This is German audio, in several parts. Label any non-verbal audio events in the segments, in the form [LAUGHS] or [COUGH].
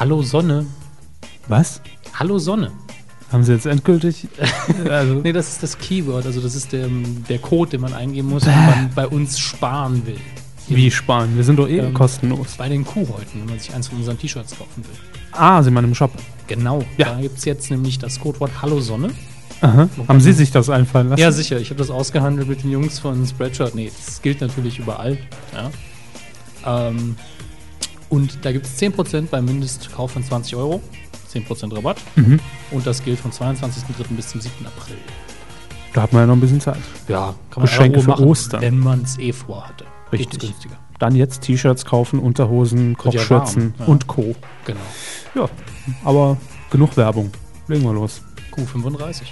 Hallo Sonne. Was? Hallo Sonne. Haben Sie jetzt endgültig? [LAUGHS] also nee, das ist das Keyword, also das ist der, der Code, den man eingeben muss, wenn man bei uns sparen will. Wie sparen? Wir sind doch eh ähm, kostenlos. Bei den Kuhhäuten, wenn man sich eins von unseren T-Shirts kaufen will. Ah, Sie meinen im Shop? Genau. Ja. Da gibt es jetzt nämlich das Codewort Hallo Sonne. Aha. Haben Sie sich das einfallen lassen? Ja, sicher. Ich habe das ausgehandelt mit den Jungs von Spreadshirt. Nee, das gilt natürlich überall. Ja. Ähm, und da gibt es 10% beim Mindestkauf von 20 Euro. 10% Rabatt. Mhm. Und das gilt vom 22.03. bis zum 7. April. Da hat man ja noch ein bisschen Zeit. Ja, kann man Geschenke für Ostern. Wenn man es eh vorhatte. Richtig. Dann jetzt T-Shirts kaufen, Unterhosen, Kochschürzen ja, ja. und Co. Genau. Ja, aber genug Werbung. Legen wir los. Q35.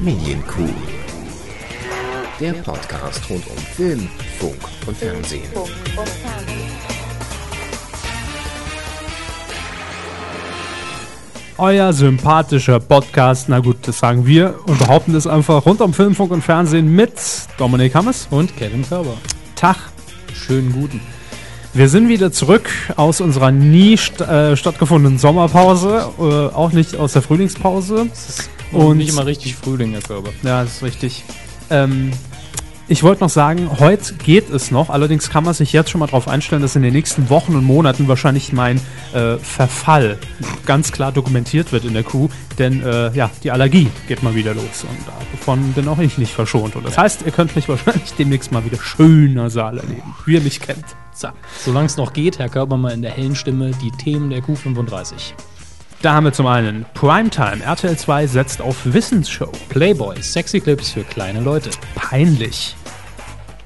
Medienkuh. Der Podcast rund um Film, Funk und Fernsehen. Euer sympathischer Podcast, na gut, das sagen wir und behaupten das einfach rund um Film, Funk und Fernsehen mit Dominik Hammers und Kevin Körber. Tag. Schönen guten. Wir sind wieder zurück aus unserer nie st äh, stattgefundenen Sommerpause, äh, auch nicht aus der Frühlingspause. Es ist und nicht immer richtig Frühling, Herr Körber. Ja, das ist richtig. Ähm, ich wollte noch sagen, heute geht es noch, allerdings kann man sich jetzt schon mal darauf einstellen, dass in den nächsten Wochen und Monaten wahrscheinlich mein äh, Verfall ganz klar dokumentiert wird in der Kuh, denn äh, ja, die Allergie geht mal wieder los und davon bin auch ich nicht verschont. Und das heißt, ihr könnt mich [LAUGHS] wahrscheinlich demnächst mal wieder schöner Saal erleben, wie ihr mich kennt. So. Solange es noch geht, Herr Körber mal in der hellen Stimme die Themen der Q35. Da haben wir zum einen Primetime. RTL 2 setzt auf Wissensshow. Playboy. Sexy Clips für kleine Leute. Peinlich.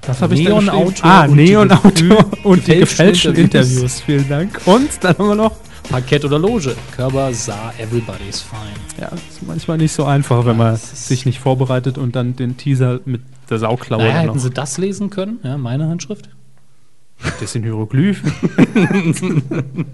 Das habe ich Neon Auto. Ah, Neon Auto und die gefälschten Interviews. Vielen Dank. Und dann haben wir noch Parkett oder Loge. Körper sah Everybody's Fine. Ja, ist manchmal nicht so einfach, wenn man sich nicht vorbereitet und dann den Teaser mit der Sauklaue. Naja, hätten Sie das lesen können? Ja, meine Handschrift. Das sind Hieroglyphen. [LAUGHS]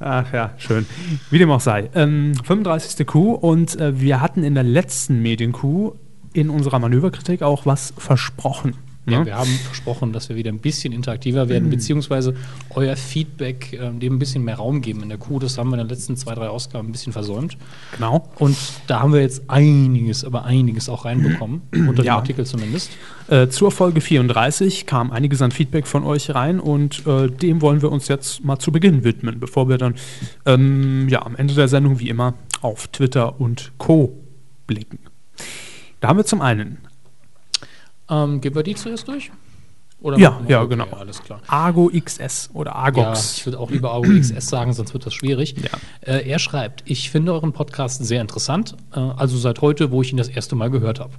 Ach ja, schön. Wie dem auch sei. Ähm, 35. Q und äh, wir hatten in der letzten Medien-Q in unserer Manöverkritik auch was versprochen. Ja, ja, wir haben versprochen, dass wir wieder ein bisschen interaktiver werden, mhm. beziehungsweise euer Feedback äh, dem ein bisschen mehr Raum geben in der Kuh. Das haben wir in den letzten zwei, drei Ausgaben ein bisschen versäumt. Genau. Und da haben wir jetzt einiges, aber einiges auch reinbekommen, unter ja. dem Artikel zumindest. Äh, zur Folge 34 kam einiges an Feedback von euch rein und äh, dem wollen wir uns jetzt mal zu Beginn widmen, bevor wir dann ähm, ja, am Ende der Sendung wie immer auf Twitter und Co. blicken. Da haben wir zum einen ähm, gehen wir die zuerst durch? Oder ja, ja, okay, genau. Alles klar. Argo XS oder Argox. Ja, ich würde auch lieber Argo XS sagen, sonst wird das schwierig. Ja. Äh, er schreibt, ich finde euren Podcast sehr interessant, äh, also seit heute, wo ich ihn das erste Mal gehört habe.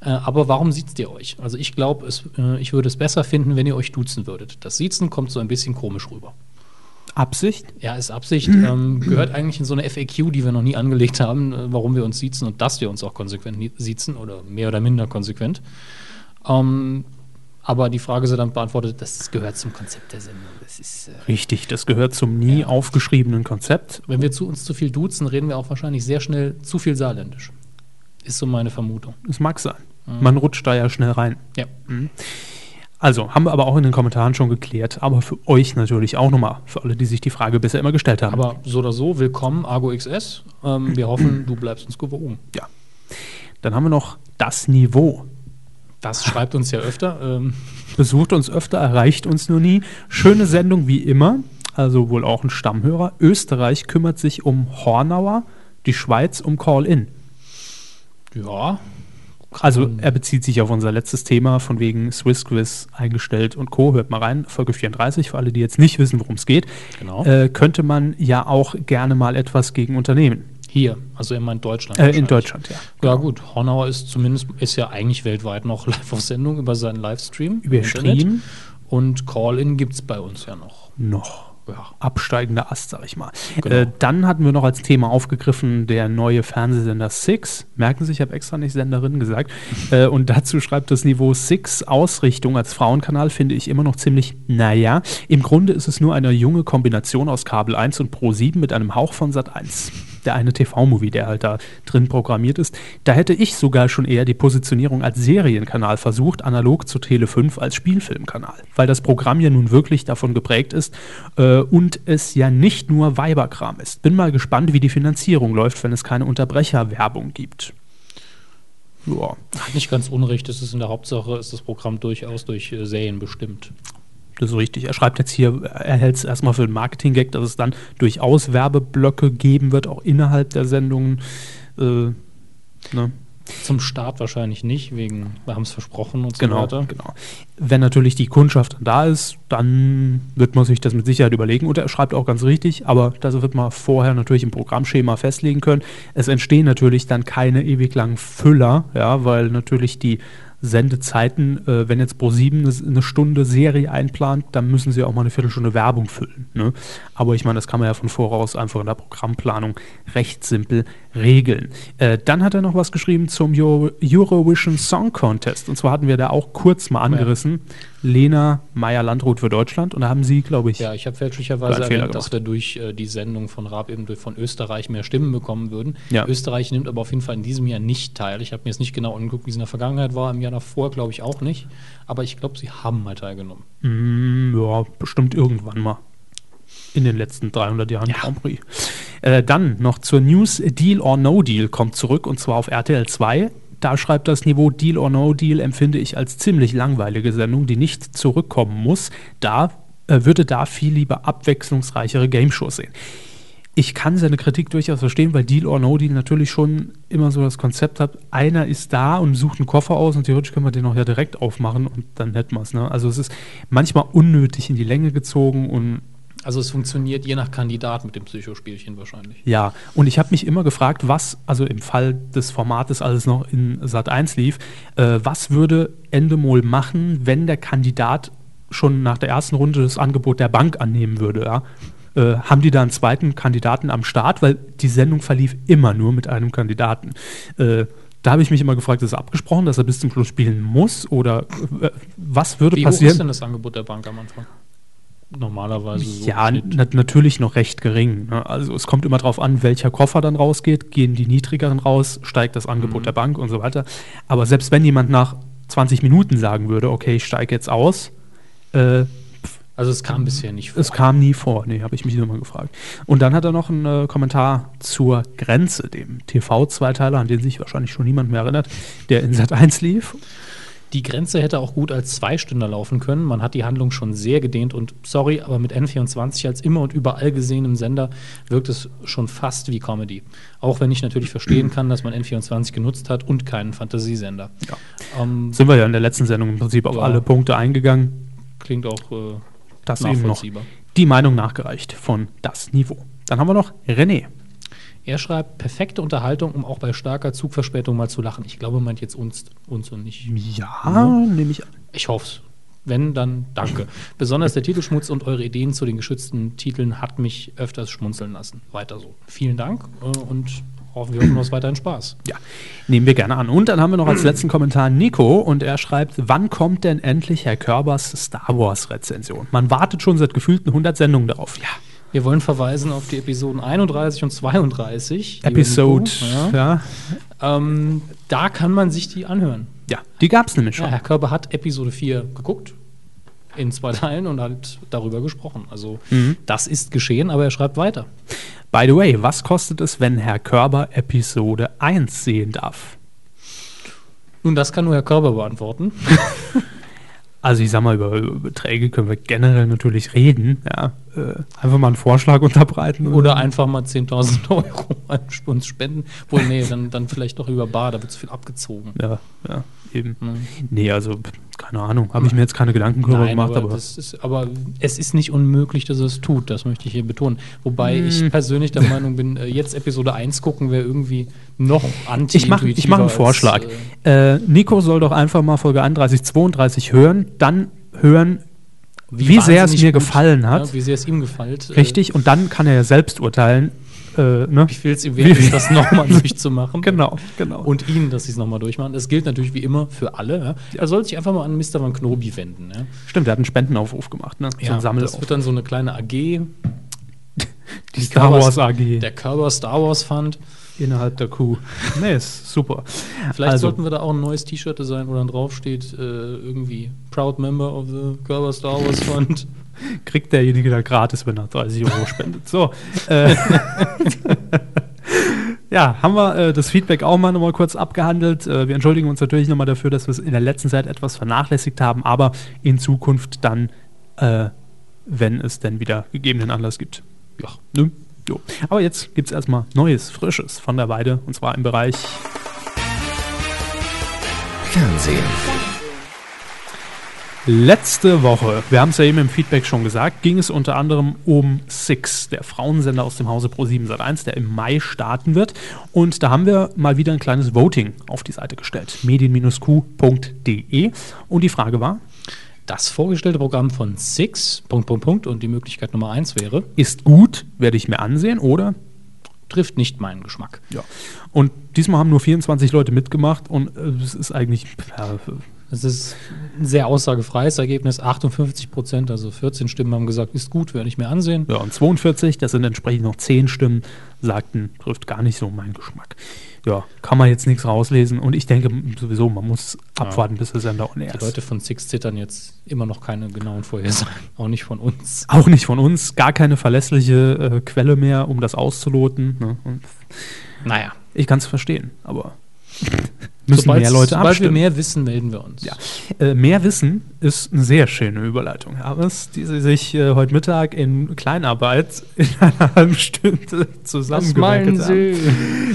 Äh, aber warum sieht ihr euch? Also ich glaube, äh, ich würde es besser finden, wenn ihr euch duzen würdet. Das Siezen kommt so ein bisschen komisch rüber. Absicht? Ja, ist Absicht. [CLEARS THROAT] ähm, gehört eigentlich in so eine FAQ, die wir noch nie angelegt haben, äh, warum wir uns siezen und dass wir uns auch konsequent siezen oder mehr oder minder konsequent. Ähm, aber die Frage ist dann beantwortet, das gehört zum Konzept der Sendung. Das ist, äh, Richtig, das gehört zum nie ja. aufgeschriebenen Konzept. Wenn wir zu uns zu viel duzen, reden wir auch wahrscheinlich sehr schnell zu viel saarländisch. Ist so meine Vermutung. Es mag sein. Mhm. Man rutscht da ja schnell rein. Ja. Mhm. Also, haben wir aber auch in den Kommentaren schon geklärt, aber für euch natürlich auch nochmal, für alle, die sich die Frage bisher immer gestellt haben. Aber so oder so, willkommen, Argo XS. Ähm, wir hoffen, du bleibst uns gewogen. Ja. Dann haben wir noch das Niveau. Das schreibt uns ja öfter. Ähm. Besucht uns öfter, erreicht uns nur nie. Schöne Sendung wie immer, also wohl auch ein Stammhörer. Österreich kümmert sich um Hornauer, die Schweiz um Call-In. Ja. Also er bezieht sich auf unser letztes Thema von wegen Swiss Quiz eingestellt und Co. Hört mal rein, Folge 34, für alle, die jetzt nicht wissen, worum es geht. Genau. Äh, könnte man ja auch gerne mal etwas gegen unternehmen. Hier, also immer in Deutschland. Äh, in Deutschland, ja. Ja, gut. Hornauer ist zumindest, ist ja eigentlich weltweit noch [LAUGHS] live auf Sendung über seinen Livestream. Über Stream. Und Call-In gibt es bei uns ja noch. Noch. Ja. Absteigender Ast, sag ich mal. Genau. Äh, dann hatten wir noch als Thema aufgegriffen der neue Fernsehsender Six. Merken Sie, ich habe extra nicht Senderin gesagt. [LAUGHS] äh, und dazu schreibt das Niveau Six Ausrichtung als Frauenkanal finde ich immer noch ziemlich, naja. Im Grunde ist es nur eine junge Kombination aus Kabel 1 und Pro 7 mit einem Hauch von Sat 1. der eine TV-Movie, der halt da drin programmiert ist. Da hätte ich sogar schon eher die Positionierung als Serienkanal versucht, analog zu Tele 5 als Spielfilmkanal. Weil das Programm ja nun wirklich davon geprägt ist äh, und es ja nicht nur Weiberkram ist. Bin mal gespannt, wie die Finanzierung läuft, wenn es keine Unterbrecherwerbung gibt. Ja. Nicht ganz unrecht, ist in der Hauptsache, ist das Programm durchaus durch äh, Serien bestimmt. Das ist richtig. Er schreibt jetzt hier, er hält es erstmal für den Marketing-Gag, dass es dann durchaus Werbeblöcke geben wird, auch innerhalb der Sendungen. Äh, ne? Zum Start wahrscheinlich nicht, wegen, wir haben es versprochen und so genau, weiter. Genau. Wenn natürlich die Kundschaft da ist, dann wird man sich das mit Sicherheit überlegen. Und er schreibt auch ganz richtig, aber das wird man vorher natürlich im Programmschema festlegen können. Es entstehen natürlich dann keine ewig langen Füller, ja, weil natürlich die Sendezeiten, äh, wenn jetzt Pro7 eine, eine, Stunde Serie einplant, dann müssen sie auch mal eine Viertelstunde Werbung füllen. Ne? Aber ich meine, das kann man ja von voraus einfach in der Programmplanung recht simpel regeln. Äh, dann hat er noch was geschrieben zum Euro Eurovision Song Contest. Und zwar hatten wir da auch kurz mal angerissen. Ja. Lena Meyer-Landrut für Deutschland. Und da haben sie, glaube ich. Ja, ich habe fälschlicherweise erwähnt, dass wir durch äh, die Sendung von Raab eben durch, von Österreich mehr Stimmen bekommen würden. Ja. Österreich nimmt aber auf jeden Fall in diesem Jahr nicht teil. Ich habe mir jetzt nicht genau angeguckt, wie es in der Vergangenheit war. Im Jahr davor, glaube ich, auch nicht. Aber ich glaube, sie haben mal teilgenommen. Mm, ja, bestimmt irgendwann mal in den letzten 300 Jahren ja. Grand Prix. Äh, dann noch zur News Deal or No Deal kommt zurück und zwar auf RTL 2. Da schreibt das Niveau Deal or No Deal empfinde ich als ziemlich langweilige Sendung, die nicht zurückkommen muss. Da äh, würde da viel lieber abwechslungsreichere Game-Shows sehen. Ich kann seine Kritik durchaus verstehen, weil Deal or No Deal natürlich schon immer so das Konzept hat, einer ist da und sucht einen Koffer aus und theoretisch können wir den auch ja direkt aufmachen und dann hätten wir es. Ne? Also es ist manchmal unnötig in die Länge gezogen und also es funktioniert je nach Kandidat mit dem Psychospielchen wahrscheinlich. Ja, und ich habe mich immer gefragt, was, also im Fall des Formates, als es noch in Sat 1 lief, äh, was würde Endemol machen, wenn der Kandidat schon nach der ersten Runde das Angebot der Bank annehmen würde, ja? Äh, haben die da einen zweiten Kandidaten am Start? Weil die Sendung verlief immer nur mit einem Kandidaten. Äh, da habe ich mich immer gefragt, ist er abgesprochen, dass er bis zum Schluss spielen muss? Oder äh, was würde Wie passieren? Wie ist denn das Angebot der Bank am Anfang? Normalerweise so. Ja, natürlich noch recht gering. Ne? Also es kommt immer darauf an, welcher Koffer dann rausgeht. Gehen die niedrigeren raus, steigt das Angebot mhm. der Bank und so weiter. Aber selbst wenn jemand nach 20 Minuten sagen würde, okay, ich steige jetzt aus, äh, also es kam bisher nicht vor. Es kam nie vor, nee, habe ich mich immer gefragt. Und dann hat er noch einen äh, Kommentar zur Grenze, dem TV-Zweiteiler, an den sich wahrscheinlich schon niemand mehr erinnert, der in Sat 1 lief. Die Grenze hätte auch gut als Zweistünder laufen können. Man hat die Handlung schon sehr gedehnt und sorry, aber mit N24 als immer und überall gesehenem Sender wirkt es schon fast wie Comedy. Auch wenn ich natürlich verstehen kann, dass man N24 genutzt hat und keinen Fantasiesender. Ja. Ähm, Sind wir ja in der letzten Sendung im Prinzip auf ja, alle Punkte eingegangen. Klingt auch äh, das nachvollziehbar. die Meinung nachgereicht von das Niveau. Dann haben wir noch René. Er schreibt, perfekte Unterhaltung, um auch bei starker Zugverspätung mal zu lachen. Ich glaube, meint jetzt uns, uns und nicht. Ja, ja. nehme ich an. Ich hoffe es. Wenn, dann danke. Besonders der Titelschmutz und eure Ideen zu den geschützten Titeln hat mich öfters schmunzeln lassen. Weiter so. Vielen Dank äh, und hoffen wir hoffen uns weiterhin Spaß. Ja, nehmen wir gerne an. Und dann haben wir noch als letzten Kommentar Nico und er schreibt, wann kommt denn endlich Herr Körbers Star Wars Rezension? Man wartet schon seit gefühlten 100 Sendungen darauf. Ja. Wir wollen verweisen auf die Episoden 31 und 32. Episode, ja. ja. Ähm, da kann man sich die anhören. Ja, die gab es nämlich schon. Ja, Herr Körber hat Episode 4 geguckt in zwei Teilen und hat darüber gesprochen. Also mhm. das ist geschehen, aber er schreibt weiter. By the way, was kostet es, wenn Herr Körber Episode 1 sehen darf? Nun, das kann nur Herr Körber beantworten. [LAUGHS] Also ich sag mal, über, über Beträge können wir generell natürlich reden. Ja. Äh, einfach mal einen Vorschlag unterbreiten. Oder, oder einfach mal 10.000 [LAUGHS] Euro an uns spenden. Wohl, nee, dann, dann vielleicht doch über Bar, da wird zu viel abgezogen. Ja, ja, eben. Mhm. Nee, also keine Ahnung, habe ich mir jetzt keine Gedanken darüber gemacht. Aber, aber, ist, aber, es ist nicht unmöglich, dass er es tut, das möchte ich hier betonen. Wobei hm. ich persönlich der [LAUGHS] Meinung bin, äh, jetzt Episode 1 gucken wäre irgendwie noch anti Ich mache mach einen Vorschlag. Als, äh, äh, Nico soll doch einfach mal Folge 31, 32 hören, dann hören, wie, wie sehr es mir gut, gefallen hat. Ja, wie sehr es ihm gefällt. Äh, Richtig, und dann kann er ja selbst urteilen, äh, ne? Wie viel es ihm wert ist, das nochmal [LAUGHS] durchzumachen. Genau, genau. Und ihn, dass sie es nochmal durchmachen. Das gilt natürlich wie immer für alle. Ja? Er soll sich einfach mal an Mr. Van Knobi wenden. Ja? Stimmt, der hat einen Spendenaufruf gemacht, ne? So ja, das wird dann so eine kleine AG. Die Star Wars AG. Der Körper Star Wars Fund. Innerhalb der Kuh. Nee, ist super. Vielleicht Also- sollten wir da auch ein neues T-Shirt designen, wo dann drauf steht, äh, irgendwie Proud Member of the Körper Star Wars Fund. [LAUGHS] Kriegt derjenige da gratis, wenn er 30 Euro spendet. So. Äh, [LAUGHS] ja, haben wir äh, das Feedback auch mal nochmal kurz abgehandelt. Äh, wir entschuldigen uns natürlich nochmal dafür, dass wir es in der letzten Zeit etwas vernachlässigt haben, aber in Zukunft dann, äh, wenn es denn wieder gegebenen Anlass gibt. Ja, ne? Jo. Aber jetzt gibt es erstmal Neues, Frisches von der Weide und zwar im Bereich Fernsehen. Letzte Woche, wir haben es ja eben im Feedback schon gesagt, ging es unter anderem um Six, der Frauensender aus dem Hause Pro7 Sat1, der im Mai starten wird. Und da haben wir mal wieder ein kleines Voting auf die Seite gestellt, medien-q.de. Und die Frage war, Das vorgestellte Programm von Six, Punkt, Punkt, Punkt, und die Möglichkeit Nummer eins wäre, ist gut, werde ich mir ansehen oder? trifft nicht meinen Geschmack. Ja. Und diesmal haben nur 24 Leute mitgemacht und äh, es ist eigentlich, ja, Das ist ein sehr aussagefreies Ergebnis. 58 Prozent, also 14 Stimmen haben gesagt, ist gut, werde ich mir ansehen. Ja, und 42, das sind entsprechend noch 10 Stimmen, sagten, trifft gar nicht so meinen Geschmack. Ja, kann man jetzt nichts rauslesen und ich denke sowieso, man muss abwarten, bis der Sender on air Die ist. Leute von Six zittern jetzt immer noch keine genauen Vorhersagen, auch nicht von uns. Auch nicht von uns, gar keine verlässliche äh, Quelle mehr, um das auszuloten. Ne? Naja, ich kann es verstehen, aber [LAUGHS] müssen mehr Leute sobald wir abstimmen. mehr wissen, melden wir uns. Ja. Äh, mehr Wissen ist eine sehr schöne Überleitung, Harris, die Sie sich äh, heute Mittag in Kleinarbeit [LAUGHS] in einer halben Stunde zusammengewerkelt haben.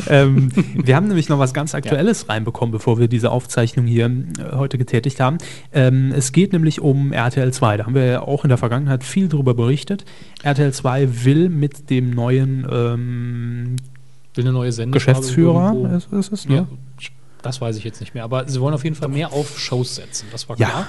ähm, wir haben nämlich noch was ganz Aktuelles reinbekommen, bevor wir diese Aufzeichnung hier äh, heute getätigt haben. Ähm, es geht nämlich um RTL 2. Da haben wir ja auch in der Vergangenheit viel darüber berichtet. RTL 2 will mit dem neuen ähm, Will eine neue Sendung. Geschäftsführer, ist, ist es, ne? Ja, das weiß ich jetzt nicht mehr. Aber sie wollen auf jeden Fall mehr auf Shows setzen. Das war Ja. klar.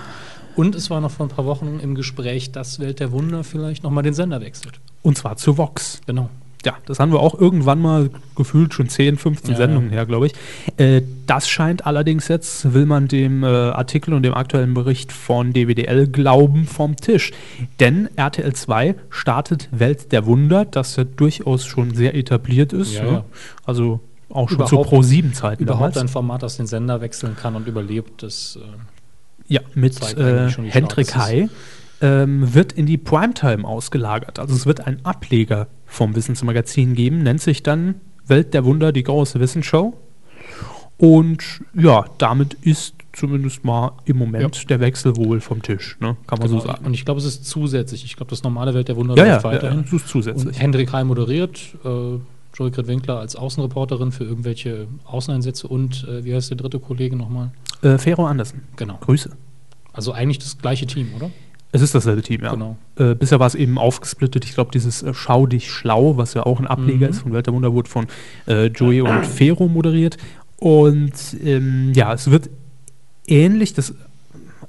Und es war noch vor ein paar Wochen im Gespräch, dass Welt der Wunder vielleicht nochmal den Sender wechselt. Und zwar zu Vox. Genau. Ja, das haben wir auch irgendwann mal gefühlt schon 10, 15 Ja, Sendungen ja. her, glaube ich. Äh, das scheint allerdings jetzt, will man dem äh, Artikel und dem aktuellen Bericht von DWDL glauben, vom Tisch. Denn RTL 2 startet Welt der Wunder, das ja durchaus schon sehr etabliert ist. Ja, ne? ja. Also auch schon zu Pro-7-Zeiten Überhaupt damals. ein Format, das den Sender wechseln kann und überlebt, das äh, Ja, mit äh, Hendrik es Hai ähm, wird in die Primetime ausgelagert. Also es wird ein Ableger vom Wissensmagazin geben, nennt sich dann Welt der Wunder, die große Wissensshow. Und ja, damit ist zumindest mal im Moment der Wechsel wohl vom Tisch, ne? kann man genau. so sagen. Und ich glaube, es ist zusätzlich. Ich glaube, das normale Welt der Wunder Ja, ja, läuft ja, weiterhin. das ist zusätzlich. Und Hendrik Heim moderiert, äh, Joey Winkler als Außenreporterin für irgendwelche Außeneinsätze und äh, wie heißt der dritte Kollege nochmal? Äh, Fero Andersen, Genau. Grüße. Also eigentlich das gleiche Team, oder? Es ist dasselbe Team, ja. Genau. Äh, bisher war es eben aufgesplittet. Ich glaube, dieses äh, Schau dich schlau, was ja auch ein Ableger Mhm. ist von Welt der Wunder, wurde von äh, Joey und Fero moderiert. Und ähm, ja, es wird ähnlich, das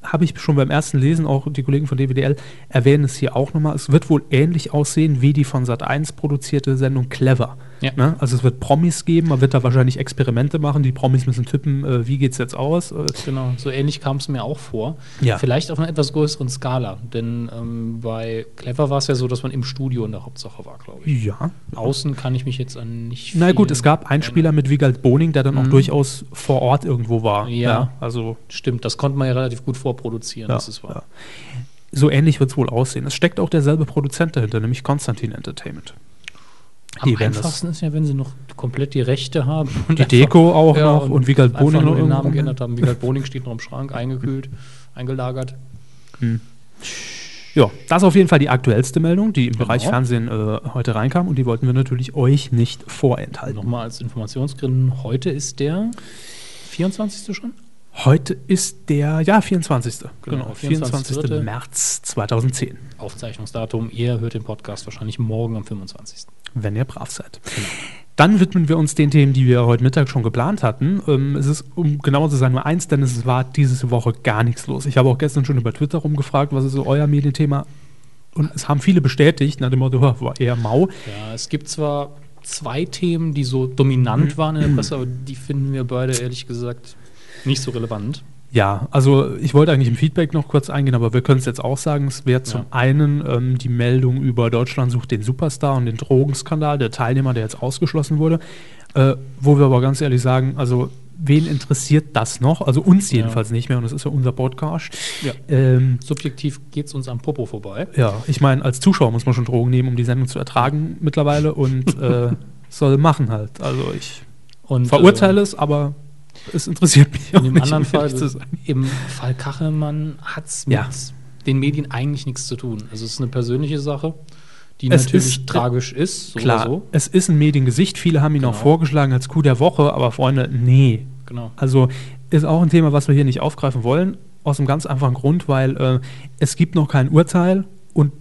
habe ich schon beim ersten Lesen, auch die Kollegen von DWDL erwähnen es hier auch nochmal. Es wird wohl ähnlich aussehen wie die von Sat1 produzierte Sendung Clever. Ja. Ne? Also es wird Promis geben, man wird da wahrscheinlich Experimente machen. Die Promis müssen tippen, äh, wie geht es jetzt aus. Äh, Genau, so ähnlich kam es mir auch vor. Ja. Vielleicht auf einer etwas größeren Skala, denn ähm, bei Clever war es ja so, dass man im Studio in der Hauptsache war, glaube ich. ja, Außen kann ich mich jetzt an nicht Na gut, es gab einen Spieler mit Wiegald Boning, der dann auch Mhm. durchaus vor Ort irgendwo war. Ja. also Stimmt, das konnte man ja relativ gut vorproduzieren, ja, das ist wahr. ja. so ähnlich wird es wohl aussehen. Es steckt auch derselbe Produzent dahinter, nämlich Konstantin Entertainment. Am einfachsten ist ja, wenn sie noch komplett die Rechte haben. Und Die Deko auch noch und Wiegald einfach Boning nur noch den Namen geändert haben. Wiegald Boning steht noch im Schrank, eingekühlt, eingelagert. Ja, das ist auf jeden Fall die aktuellste Meldung, die im Genau. Bereich Fernsehen äh, heute reinkam und die wollten wir natürlich euch nicht vorenthalten. Nochmal als Informationsgründen, heute ist der 24. schon? Heute ist der, ja, 24. Genau, Genau, 24. 24. März 2010, Aufzeichnungsdatum. Ihr hört den Podcast wahrscheinlich morgen am 25. wenn ihr brav seid. Dann widmen wir uns den Themen, die wir heute Mittag schon geplant hatten. Ähm, es ist, um genauer zu sein, nur eins, denn es war diese Woche gar nichts los. Ich habe auch gestern schon über Twitter rumgefragt, was ist so euer Medienthema? Und es haben viele bestätigt, nach dem Motto, "Ha, [LAUGHS] war eher mau. Ja, es gibt zwar zwei Themen, die so dominant waren in der [CLEARS THROAT] Presse, aber die finden wir beide ehrlich gesagt nicht so relevant. Ja, also ich wollte eigentlich im Feedback noch kurz eingehen, aber wir können es jetzt auch sagen. Es wäre zum Ja. einen ähm, die Meldung über Deutschland sucht den Superstar und den Drogenskandal, der Teilnehmer, der jetzt ausgeschlossen wurde. Äh, wo wir aber ganz ehrlich sagen, also wen interessiert das noch? Also uns Ja. jedenfalls nicht mehr und das ist ja unser Podcast. Ja. Ähm, Subjektiv geht es uns am Popo vorbei. ja, ich meine, als Zuschauer muss man schon Drogen nehmen, um die Sendung zu ertragen mittlerweile und [LAUGHS] äh, soll machen halt. Also ich Und, verurteile es, aber es interessiert mich äh, auch in dem nicht, anderen Fall, im Fall Kachelmann hat es mit Ja. den Medien eigentlich nichts zu tun. Also es ist eine persönliche Sache, die Es natürlich ist- tragisch ist, so Klar, so. es ist ein Mediengesicht. Viele haben ihn auch Genau. vorgeschlagen als Coup der Woche, aber Freunde, nee. Genau. Also ist auch ein Thema, was wir hier nicht aufgreifen wollen, aus einem ganz einfachen Grund, weil äh, es gibt noch kein Urteil und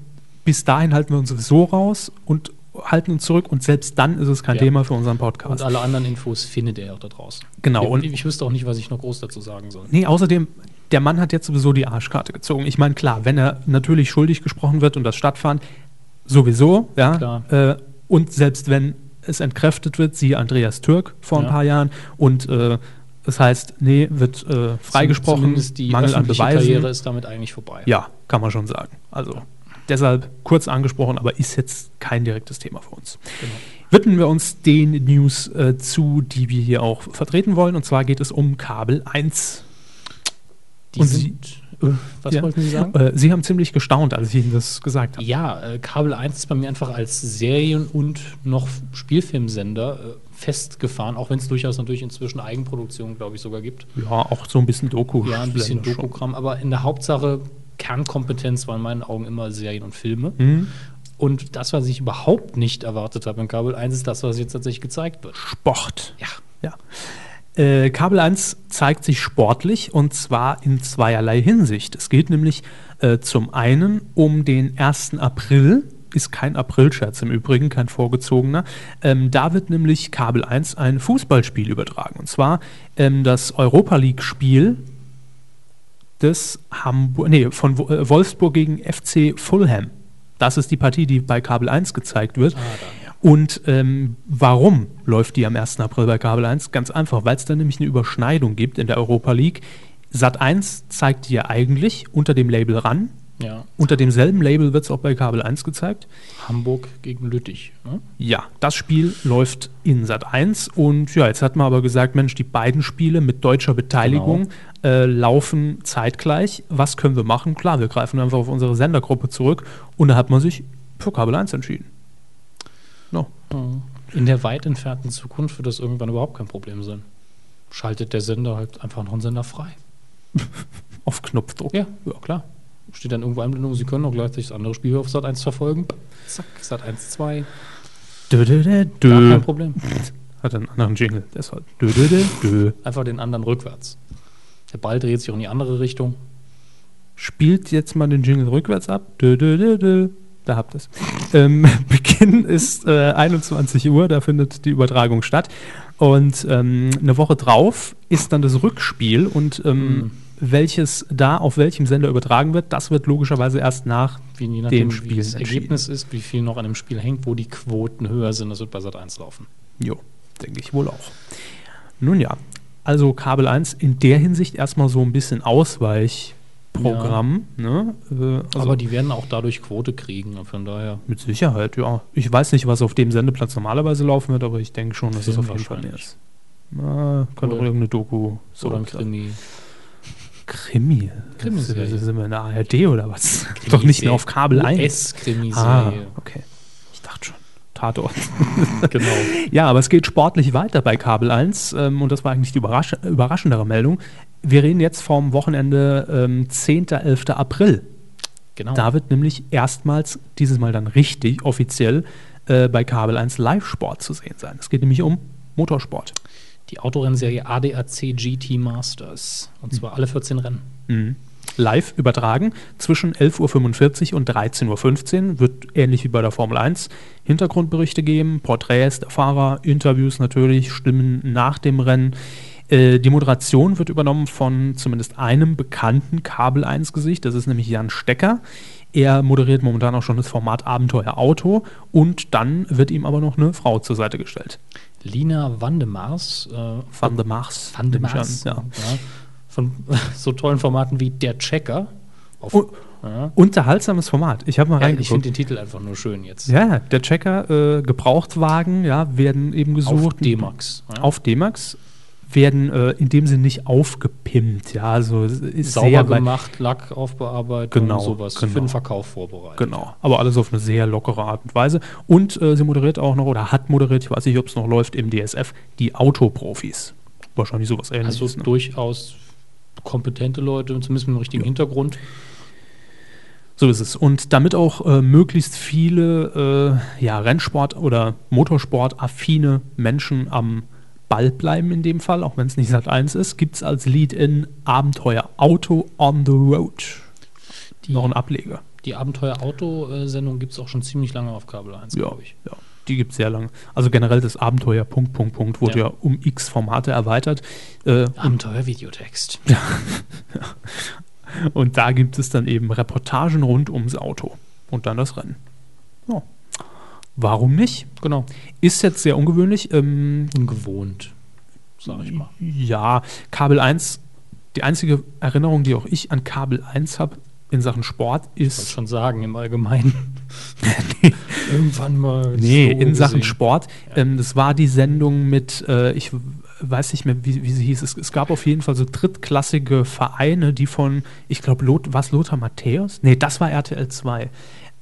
bis dahin halten wir uns sowieso raus und halten uns zurück und selbst dann ist es kein Ja. Thema für unseren Und Podcast. alle anderen Infos findet ihr auch da draußen. Genau, Ich, und- ich wüsste auch nicht, was ich noch groß dazu sagen soll. Nee, außerdem, der Mann hat jetzt sowieso die Arschkarte gezogen. Ich meine, klar, wenn er natürlich schuldig gesprochen wird und das stattfand, sowieso, ja. Äh, und selbst wenn es entkräftet wird, siehe Andreas Türk vor ein Ja. paar Jahren, und äh, das heißt, nee, wird äh, freigesprochen, Zumindest die Mangel an Beweisen. Karriere ist damit eigentlich vorbei. Ja, kann man schon sagen. Also deshalb kurz angesprochen, aber ist jetzt kein direktes Thema für uns. Genau. Widmen wir uns den News äh, zu, die wir hier auch vertreten wollen. Und zwar geht es um Kabel 1. Die Und sind, äh, was Ja. wollten Sie sagen? Äh, Sie haben ziemlich gestaunt, als ich Ihnen das gesagt habe. Ja, äh, Kabel 1 ist bei mir einfach als Serien- und noch Spielfilmsender festgefahren, auch wenn es durchaus natürlich inzwischen Eigenproduktionen, glaube ich, sogar gibt. Ja, auch so ein bisschen Doku. Ja, ein bisschen schon. Dokugramm, aber in der Hauptsache Kernkompetenz waren in meinen Augen immer Serien und Filme. Mhm. Und das, was ich überhaupt nicht erwartet habe in Kabel 1, ist das, was jetzt tatsächlich gezeigt wird. Sport. Ja. Ja. Äh, Kabel 1 zeigt sich sportlich und zwar in zweierlei Hinsicht. Es geht nämlich äh, zum einen um den 1. April, ist kein Aprilscherz im Übrigen, kein vorgezogener. Ähm, da wird nämlich Kabel 1 ein Fußballspiel übertragen. Und zwar ähm, das Europa League-Spiel des Hamburg, nee, von äh, Wolfsburg gegen FC Fulham. Das ist die Partie, die bei Kabel 1 gezeigt wird. Und ähm, warum läuft die am 1. April bei Kabel 1? Ganz einfach, weil es da nämlich eine Überschneidung gibt in der Europa League. Sat 1 zeigt die ja eigentlich unter dem Label ran. Ja. Unter demselben Label wird es auch bei Kabel 1 gezeigt. Hamburg gegen Lüttich. Ne? Ja, das Spiel läuft in Sat 1 und ja, jetzt hat man aber gesagt, Mensch, die beiden Spiele mit deutscher Beteiligung äh, laufen zeitgleich. Was können wir machen? Klar, wir greifen einfach auf unsere Sendergruppe zurück und da hat man sich für Kabel 1 entschieden. No. In der weit entfernten Zukunft wird das irgendwann überhaupt kein Problem sein. Schaltet der Sender halt einfach noch einen Sender frei. [LAUGHS] Auf Knopfdruck. Ja, ja klar. Steht dann irgendwo Einblendung, Sie können auch gleichzeitig das andere Spiel auf Sat 1 verfolgen. Zack, Sat 1, 2. Dö, dö, dö, Gar dö. kein Problem. Hat einen anderen Jingle, deshalb. Dö, dö, dö, dö. Einfach den anderen rückwärts. Der Ball dreht sich auch in die andere Richtung. Spielt jetzt mal den Jingle rückwärts ab. Dö, dö, dö, dö. Da habt ihr es. Ähm, [LAUGHS] Beginn ist äh, 21 Uhr, da findet die Übertragung statt. Und ähm, eine Woche drauf ist dann das Rückspiel und ähm, welches da auf welchem Sender übertragen wird, das wird logischerweise erst nach Wie, je nachdem, dem wie Spiel das entschieden. Ergebnis ist, wie viel noch an dem Spiel hängt, wo die Quoten höher sind. Das wird bei Sat 1 laufen. Jo, denke ich wohl auch. Nun ja, also Kabel 1 in der Hinsicht erstmal so ein bisschen Ausweichprogramm. Ne? Äh, also Aber die werden auch dadurch Quote kriegen. Von daher. mit Sicherheit, ja. Ich weiß nicht, was auf dem Sendeplatz normalerweise laufen wird, aber ich denke schon, dass es Film auf jeden Fall mehr ist. Na, könnte auch irgendeine Doku. Oder ein sein. Krimi. Krimi. Sind wir in der ARD oder was? Doch nicht mehr auf Kabel 1. Ah, US-Krimiserie. okay. Ich dachte schon. Tatort. [LAUGHS] Genau. Ja, aber es geht sportlich weiter bei Kabel 1 ähm, und das war eigentlich die überrasch überraschendere Meldung. Wir reden jetzt vom Wochenende ähm, 10. 11. April. genau. Da wird nämlich erstmals, dieses Mal dann richtig offiziell, äh, bei Kabel 1 Live-Sport zu sehen sein. Es geht nämlich um Motorsport. Die Autorennserie ADAC GT Masters. Und zwar alle 14 Rennen. Mhm. Live übertragen zwischen 11.45 Uhr und 13.15 Uhr. Wird ähnlich wie bei der Formel 1 Hintergrundberichte geben, Porträts der Fahrer, Interviews natürlich, Stimmen nach dem Rennen. Äh, die Moderation wird übernommen von zumindest einem bekannten Kabel 1 Gesicht, das ist nämlich Jan Stecker. Er moderiert momentan auch schon das Format Abenteuer Auto und dann wird ihm aber noch eine Frau zur Seite gestellt. Lina Wandemars. Äh, Van de Mars. Van de nehme ich Mars. an, Ja. Ja. von [LAUGHS] so tollen Formaten wie Der Checker. Auf, Un Unterhaltsames Format. Ich habe mal ja, reingeguckt. ich finde den Titel einfach nur schön jetzt. Ja, der Checker, äh, Gebrauchtwagen, ja, werden eben gesucht. Auf D-Max. Ja. Auf D-Max werden äh, in dem Sinne nicht aufgepimpt, ja, also ist Sauber gemacht, Lack aufbearbeitet Genau, und sowas genau. für den Verkauf vorbereitet. Genau, aber alles auf eine sehr lockere Art und Weise. Und äh, sie moderiert auch noch oder hat moderiert, ich weiß nicht, ob es noch läuft, im DSF, die Autoprofis. Wahrscheinlich sowas ähnliches. Also ne? durchaus kompetente Leute, zumindest mit dem richtigen Hintergrund. So ist es. Und damit auch äh, möglichst viele äh, ja, Rennsport- oder Motorsport-affine Menschen am Ball bleiben in dem Fall, auch wenn es nicht Sat 1 ist, gibt es als Lead-In Abenteuer Auto on the Road. Die, Noch ein Ableger. die Abenteuer-Auto-Sendung gibt es auch schon ziemlich lange auf Kabel 1, Ja, glaube ich. ja. Die gibt es sehr lange. Also generell das Abenteuer Punkt, Punkt, Punkt wurde ja, Ja. um x Formate erweitert. Äh, Abenteuer-Videotext. [LAUGHS] und da gibt es dann eben Reportagen rund ums Auto und dann das Rennen. Ja. Warum nicht? Genau. Ist jetzt sehr ungewöhnlich. Ähm, Ungewohnt, sag ich mal. Ja, Kabel 1, die einzige Erinnerung, die auch ich an Kabel 1 habe in Sachen Sport Ich ist. schon sagen, im Allgemeinen. [LAUGHS] Irgendwann mal. Nee, so in Sachen gesehen. Sport. Ähm, das war die Sendung mit, äh, ich weiß nicht mehr, wie, wie sie hieß. Es, es gab auf jeden Fall so drittklassige Vereine, die von, ich glaube, Lot, was Lothar Matthäus? Nee, das war RTL 2.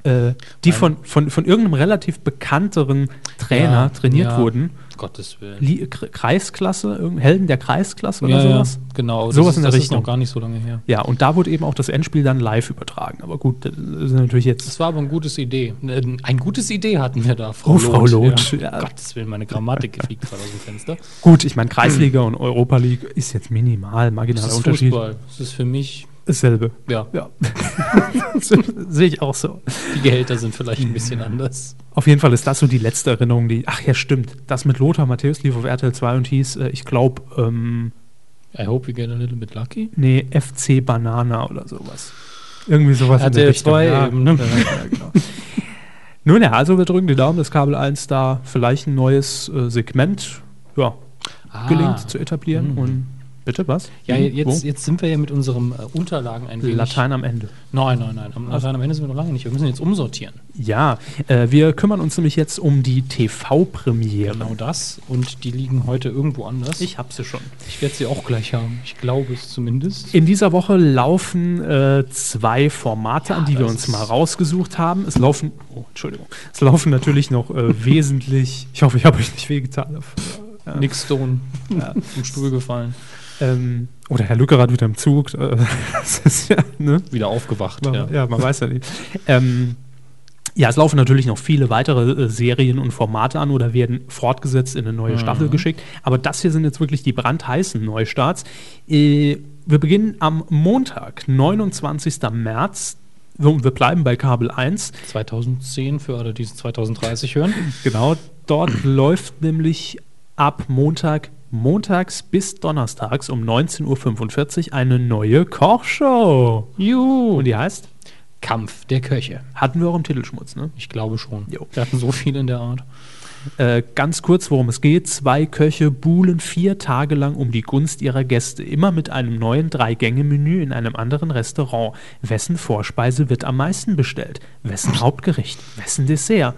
Äh, die von, von, von irgendeinem relativ bekannteren Trainer Ja, trainiert ja. wurden. Gottes Willen. Li Kreisklasse, Helden der Kreisklasse oder ja, ja, sowas. genau. Sowas das in ist, der das ist Richtung. noch gar nicht so lange her. Ja, und da wurde eben auch das Endspiel dann live übertragen. Aber gut, das ist natürlich jetzt. Das war aber eine gute Idee. Äh, Ein gutes Idee hatten wir da, Frau Oh, Frau Loth, Ja. ja. Gottes Willen, meine Grammatik fliegt gerade aus dem Fenster. Gut, ich meine, Kreisliga und Europa League ist jetzt minimal, marginaler ist Unterschied. Fußball. Das ist für mich, Dasselbe. ja, Ja. [LAUGHS] Sehe ich auch so. die Gehälter sind vielleicht ein bisschen anders. Auf jeden Fall ist das so die letzte Erinnerung, die. Ach ja, stimmt. Das mit Lothar Matthäus lief auf RTL 2 und hieß, äh, ich glaube, ähm, I hope we get a little bit lucky. nee, FC Banana oder sowas. Irgendwie sowas in der RTL Richtung. 2 ja. eben, ne? [LAUGHS] Ja, genau. Nun ja, also wir drücken die Daumen, dass Kabel 1 da vielleicht ein neues äh, Segment ja, gelingt zu etablieren. Mhm. Und bitte was? Ja, Wie? jetzt, jetzt sind wir ja mit unseren äh, Unterlagen ein wenig. Latein am Ende. Nein, nein, nein. Am Latein am Ende sind wir noch lange nicht. Wir müssen jetzt umsortieren. Ja, äh, wir kümmern uns nämlich jetzt um die TV-Premiere. Genau das. Und die liegen heute irgendwo anders. Ich habe sie schon. ich werde sie auch gleich haben. Ich glaube es zumindest. In dieser Woche laufen äh, zwei Formate an, die wir uns mal rausgesucht haben. Es laufen, oh, Entschuldigung, es laufen natürlich noch äh, [LAUGHS] wesentlich, ich hoffe, ich habe euch nicht wehgetan. Ja. Nick Stone vom Stuhl gefallen. Ähm, oder Herr Lückerath wieder im Zug. [LAUGHS] Das ist ja, ne? Wieder aufgewacht. Man, Ja. ja. man weiß ja nicht. Ähm, ja, es laufen natürlich noch viele weitere äh, Serien und Formate an oder werden fortgesetzt in eine neue Mhm. Staffel geschickt. Aber das hier sind jetzt wirklich die brandheißen Neustarts. Äh, wir beginnen am Montag, 29. März. Wir wir bleiben bei Kabel 1. 2010 für alle, die es 2030 hören. Genau, dort [CLEARS THROAT] läuft nämlich ab Montag, montags bis donnerstags um 19.45 Uhr eine neue Kochshow. Juhu. Und die heißt? Kampf der Köche. Hatten wir auch im Titelschmutz, ne? Ich glaube schon. Jo. Wir hatten so viel in der Art. Äh, ganz kurz, worum es geht. Zwei Köche buhlen vier Tage lang um die Gunst ihrer Gäste, immer mit einem neuen Drei-Gänge-Menü in einem anderen Restaurant. Wessen Vorspeise wird am meisten bestellt? Wessen Hauptgericht? Wessen Dessert?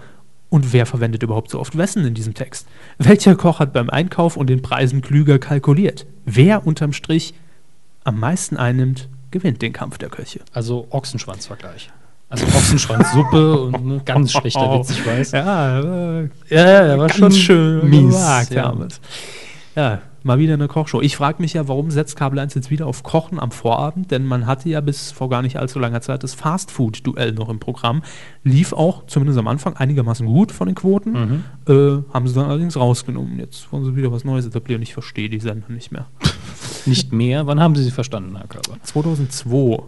Und wer verwendet überhaupt so oft Wessen in diesem Text? Welcher Koch hat beim Einkauf und den Preisen klüger kalkuliert? Wer unterm Strich am meisten einnimmt, gewinnt den Kampf der Köche. Also Ochsenschwanzvergleich. Also Ochsenschwanzsuppe und ne, ganz schlechter Witz, ich weiß. Ja, äh, ja, der war ganz schön mies. gewagt, ja. Ja, mal wieder eine Kochshow. Ich frage mich ja, warum setzt Kabel 1 jetzt wieder auf Kochen am Vorabend? Denn man hatte ja bis vor gar nicht allzu langer Zeit das Fastfood-Duell noch im Programm. Lief auch, zumindest am Anfang, einigermaßen gut von den Quoten. Mhm. Äh, haben sie dann allerdings rausgenommen. Jetzt wollen sie wieder was Neues etablieren. Ich verstehe die Sender nicht mehr. [LAUGHS] Nicht mehr. Wann haben Sie sie verstanden, Herr Körber? 2002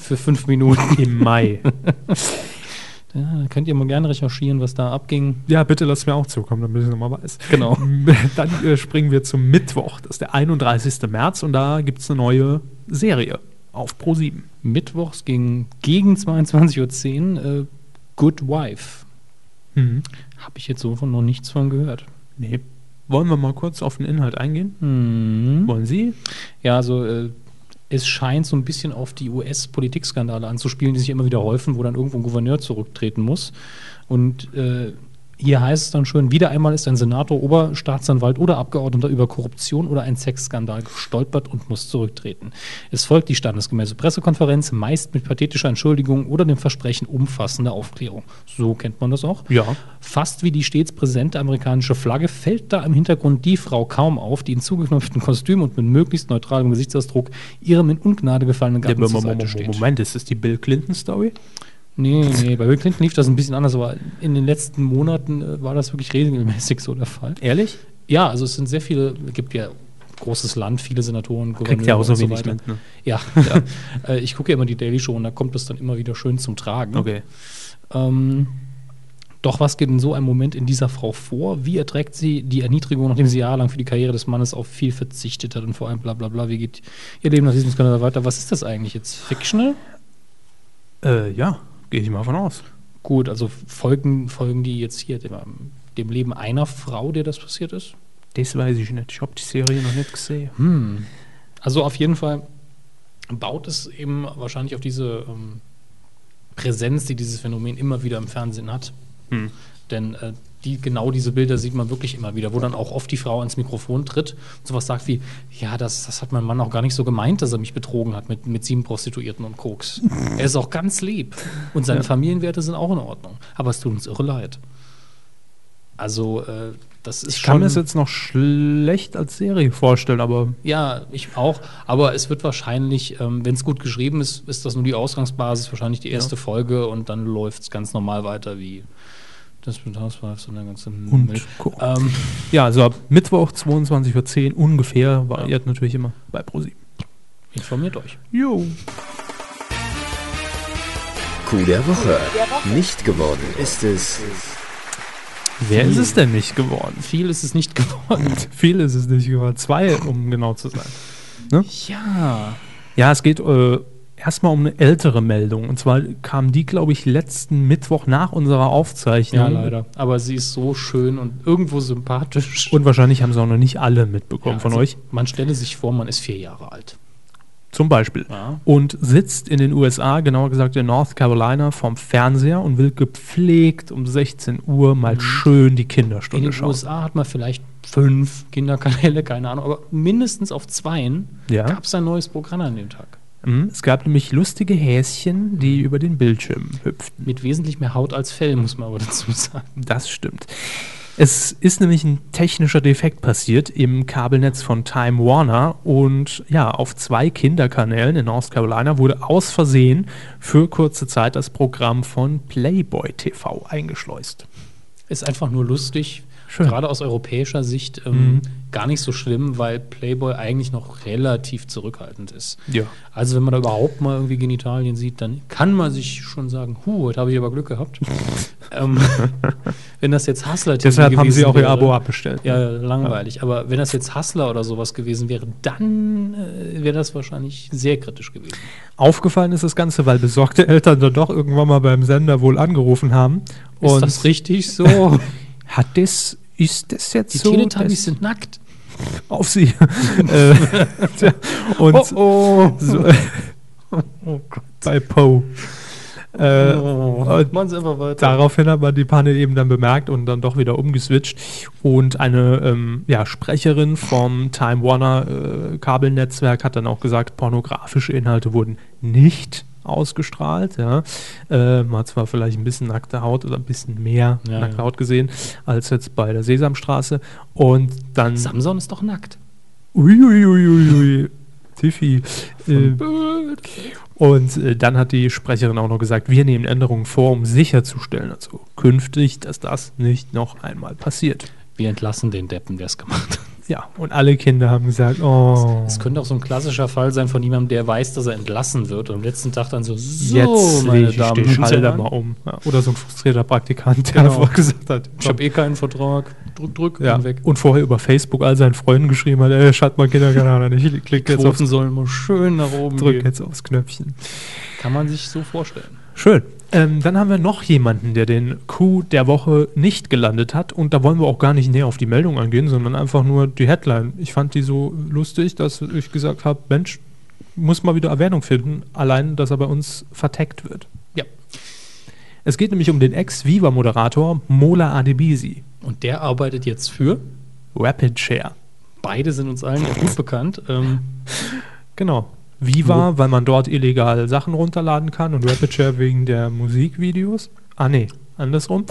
Für fünf Minuten. im Mai. [LAUGHS] Ja, da könnt ihr mal gerne recherchieren, was da abging. ja, bitte lass mir auch zukommen, damit ich es nochmal weiß. Genau. [LAUGHS] Dann äh, springen wir zum Mittwoch, das ist der 31. März und da gibt es eine neue Serie auf Pro7. Mittwochs ging gegen 22.10 Uhr äh, Good Wife. Mhm. Habe ich jetzt so von noch nichts von gehört. Nee. Wollen wir mal kurz auf den Inhalt eingehen? Mhm. Wollen Sie? Ja, also äh, es scheint so ein bisschen auf die US-Politikskandale anzuspielen, die sich immer wieder häufen, wo dann irgendwo ein Gouverneur zurücktreten muss. Und äh, hier heißt es dann schön, wieder einmal ist ein Senator, Oberstaatsanwalt oder Abgeordneter über Korruption oder einen Sexskandal gestolpert und muss zurücktreten. Es folgt die standesgemäße Pressekonferenz, meist mit pathetischer Entschuldigung oder dem Versprechen umfassender Aufklärung. So kennt man das auch. Ja. Fast wie die stets präsente amerikanische Flagge fällt da im Hintergrund die Frau kaum auf, die in zugeknöpftem Kostüm und mit möglichst neutralem Gesichtsausdruck ihrem in Ungnade gefallenen Gatten zur Seite steht. Moment, ist das die Bill Clinton-Story? Nee, nee, bei Bill Clinton lief das ein bisschen anders, aber in den letzten Monaten äh, war das wirklich regelmäßig so der Fall. Ehrlich? Ja, also es sind sehr viele, es gibt ja großes Land, viele Senatoren, Kriegt ja auch so und wenig weiter. mit, ne? Ja, [LAUGHS] Äh, ich gucke ja immer die Daily Show und da kommt das dann immer wieder schön zum Tragen. Okay. Ähm, doch was geht in so einem Moment in dieser Frau vor? Wie erträgt sie die Erniedrigung, nachdem sie jahrelang für die Karriere des Mannes auf viel verzichtet hat und vor allem bla bla bla? Wie geht ihr Leben nach diesem Skandal weiter? Was ist das eigentlich jetzt? Fictional? Äh, ja, gehe ich mal von aus. Gut, also folgen, folgen die jetzt hier dem, dem Leben einer Frau, der das passiert ist? Das weiß ich nicht. Ich habe die Serie noch nicht gesehen. Hm. Also auf jeden Fall baut es eben wahrscheinlich auf diese ähm, Präsenz, die dieses Phänomen immer wieder im Fernsehen hat. Hm. Denn äh, die, genau diese Bilder sieht man wirklich immer wieder, wo dann auch oft die Frau ans Mikrofon tritt und sowas sagt wie, ja, das, das hat mein Mann auch gar nicht so gemeint, dass er mich betrogen hat mit, mit sieben Prostituierten und Koks. er ist auch ganz lieb. Und seine Ja. Familienwerte sind auch in Ordnung. Aber es tut uns irre leid. Also, äh, das ist Ich kann schon... mir das jetzt noch schlecht als Serie vorstellen, aber Ja, ich auch. Aber es wird wahrscheinlich, ähm, wenn es gut geschrieben ist, ist das nur die Ausgangsbasis, wahrscheinlich die erste Folge und dann läuft es ganz normal weiter wie das mit Housewives und der ganze Und. Ähm, ja, also ab Mittwoch 22.10 Uhr ungefähr, variiert natürlich immer bei ProSieben. informiert euch. Jo. Coup der Woche. Nicht geworden ist es. Wer ist es denn nicht geworden? Viel ist es nicht geworden. [LAUGHS] Viel ist es nicht geworden. Zwei, um genau zu sein. ja. Ja, es geht äh, erstmal um eine ältere Meldung. Und zwar kam die, glaube ich, letzten Mittwoch nach unserer Aufzeichnung. Ja, leider. Aber sie ist so schön und irgendwo sympathisch. Und wahrscheinlich haben sie auch noch nicht alle mitbekommen Ja, von also, euch. Man stelle sich vor, man ist vier Jahre alt. Zum Beispiel. Ja. Und sitzt in den USA, genauer gesagt in North Carolina, vorm Fernseher und will gepflegt um 16 Uhr mal schön die In Kinderstunde den schauen. USA hat man vielleicht fünf Kinderkanäle, keine Ahnung, aber mindestens auf zweien Ja. gab es ein neues Programm an dem Tag. Mhm. Es gab nämlich lustige Häschen, die über den Bildschirm hüpften. Mit wesentlich mehr Haut als Fell, muss man aber dazu sagen. Das stimmt. Es ist nämlich ein technischer Defekt passiert im Kabelnetz von Time Warner und ja, auf zwei Kinderkanälen in North Carolina wurde aus Versehen für kurze Zeit das Programm von Playboy TV eingeschleust. Ist einfach nur lustig. Schön. Gerade aus europäischer Sicht ähm, Mhm. gar nicht so schlimm, weil Playboy eigentlich noch relativ zurückhaltend ist. Ja. Also wenn man da überhaupt mal irgendwie Genitalien sieht, dann kann man sich schon sagen, hu, heute habe ich aber Glück gehabt. [LAUGHS] ähm, wenn das jetzt Hustler Deshalb haben sie auch ihr wäre- Abo abbestellt. Ja, langweilig. Aber wenn das jetzt Hustler oder sowas gewesen wäre, dann äh, wäre das wahrscheinlich sehr kritisch gewesen. Aufgefallen ist das Ganze, weil besorgte Eltern dann doch irgendwann mal beim Sender wohl angerufen haben. Ist das richtig so? [LAUGHS] hat das, ist das jetzt Die so? Teletubbies dass- sind nackt. [LAUGHS] auf sie. äh, [LAUGHS] und oh. so, [LAUGHS] bei Poe. Äh, und Machen Sie einfach weiter. Daraufhin hat man die Panne eben dann bemerkt und dann doch wieder umgeswitcht. Und eine ähm, ja, Sprecherin vom Time Warner äh, Kabelnetzwerk hat dann auch gesagt, pornografische Inhalte wurden nicht ausgestrahlt. Ja. Äh, man hat zwar vielleicht ein bisschen nackte Haut oder ein bisschen mehr Ja, nackte ja. Haut gesehen als jetzt bei der Sesamstraße. Und dann. Samson ist doch nackt. Uiuiuiui. Tiffy. Äh, und äh, dann hat die Sprecherin auch noch gesagt, wir nehmen Änderungen vor, um sicherzustellen, also künftig, dass das nicht noch einmal passiert. Wir entlassen den Deppen, der es gemacht hat. Ja, und alle Kinder haben gesagt, oh, Es könnte auch so ein klassischer Fall sein von jemandem, der weiß, dass er entlassen wird und am letzten Tag dann so, so jetzt meine ich Damen Schalter Herren, mal um. Ja, oder so ein frustrierter Praktikant, der Genau. gesagt hat, ich habe eh keinen Vertrag, drück, drück, ja, weg. und vorher über Facebook all seinen Freunden geschrieben hat, ey, schalt mal Kinderkanal an, ich klick jetzt Quoten sollen mal schön nach oben drück gehen. jetzt aufs Knöpfchen. Kann man sich so vorstellen. Schön. Ähm, dann haben wir noch jemanden, der den Coup der Woche nicht gelandet hat. Und da wollen wir auch gar nicht näher auf die Meldung eingehen, sondern einfach nur die Headline. Ich fand die so lustig, dass ich gesagt habe, Mensch, muss mal wieder Erwähnung finden, allein, dass er bei uns verteckt wird. Ja. Es geht nämlich um den Ex-Viva-Moderator Mola Adebisi. Und der arbeitet jetzt für. Rapid Share. Beide sind uns allen gut bekannt. Ähm, Genau. Viva, weil man dort illegal Sachen runterladen kann und Rapid Share wegen der Musikvideos. Ah, nee, andersrum.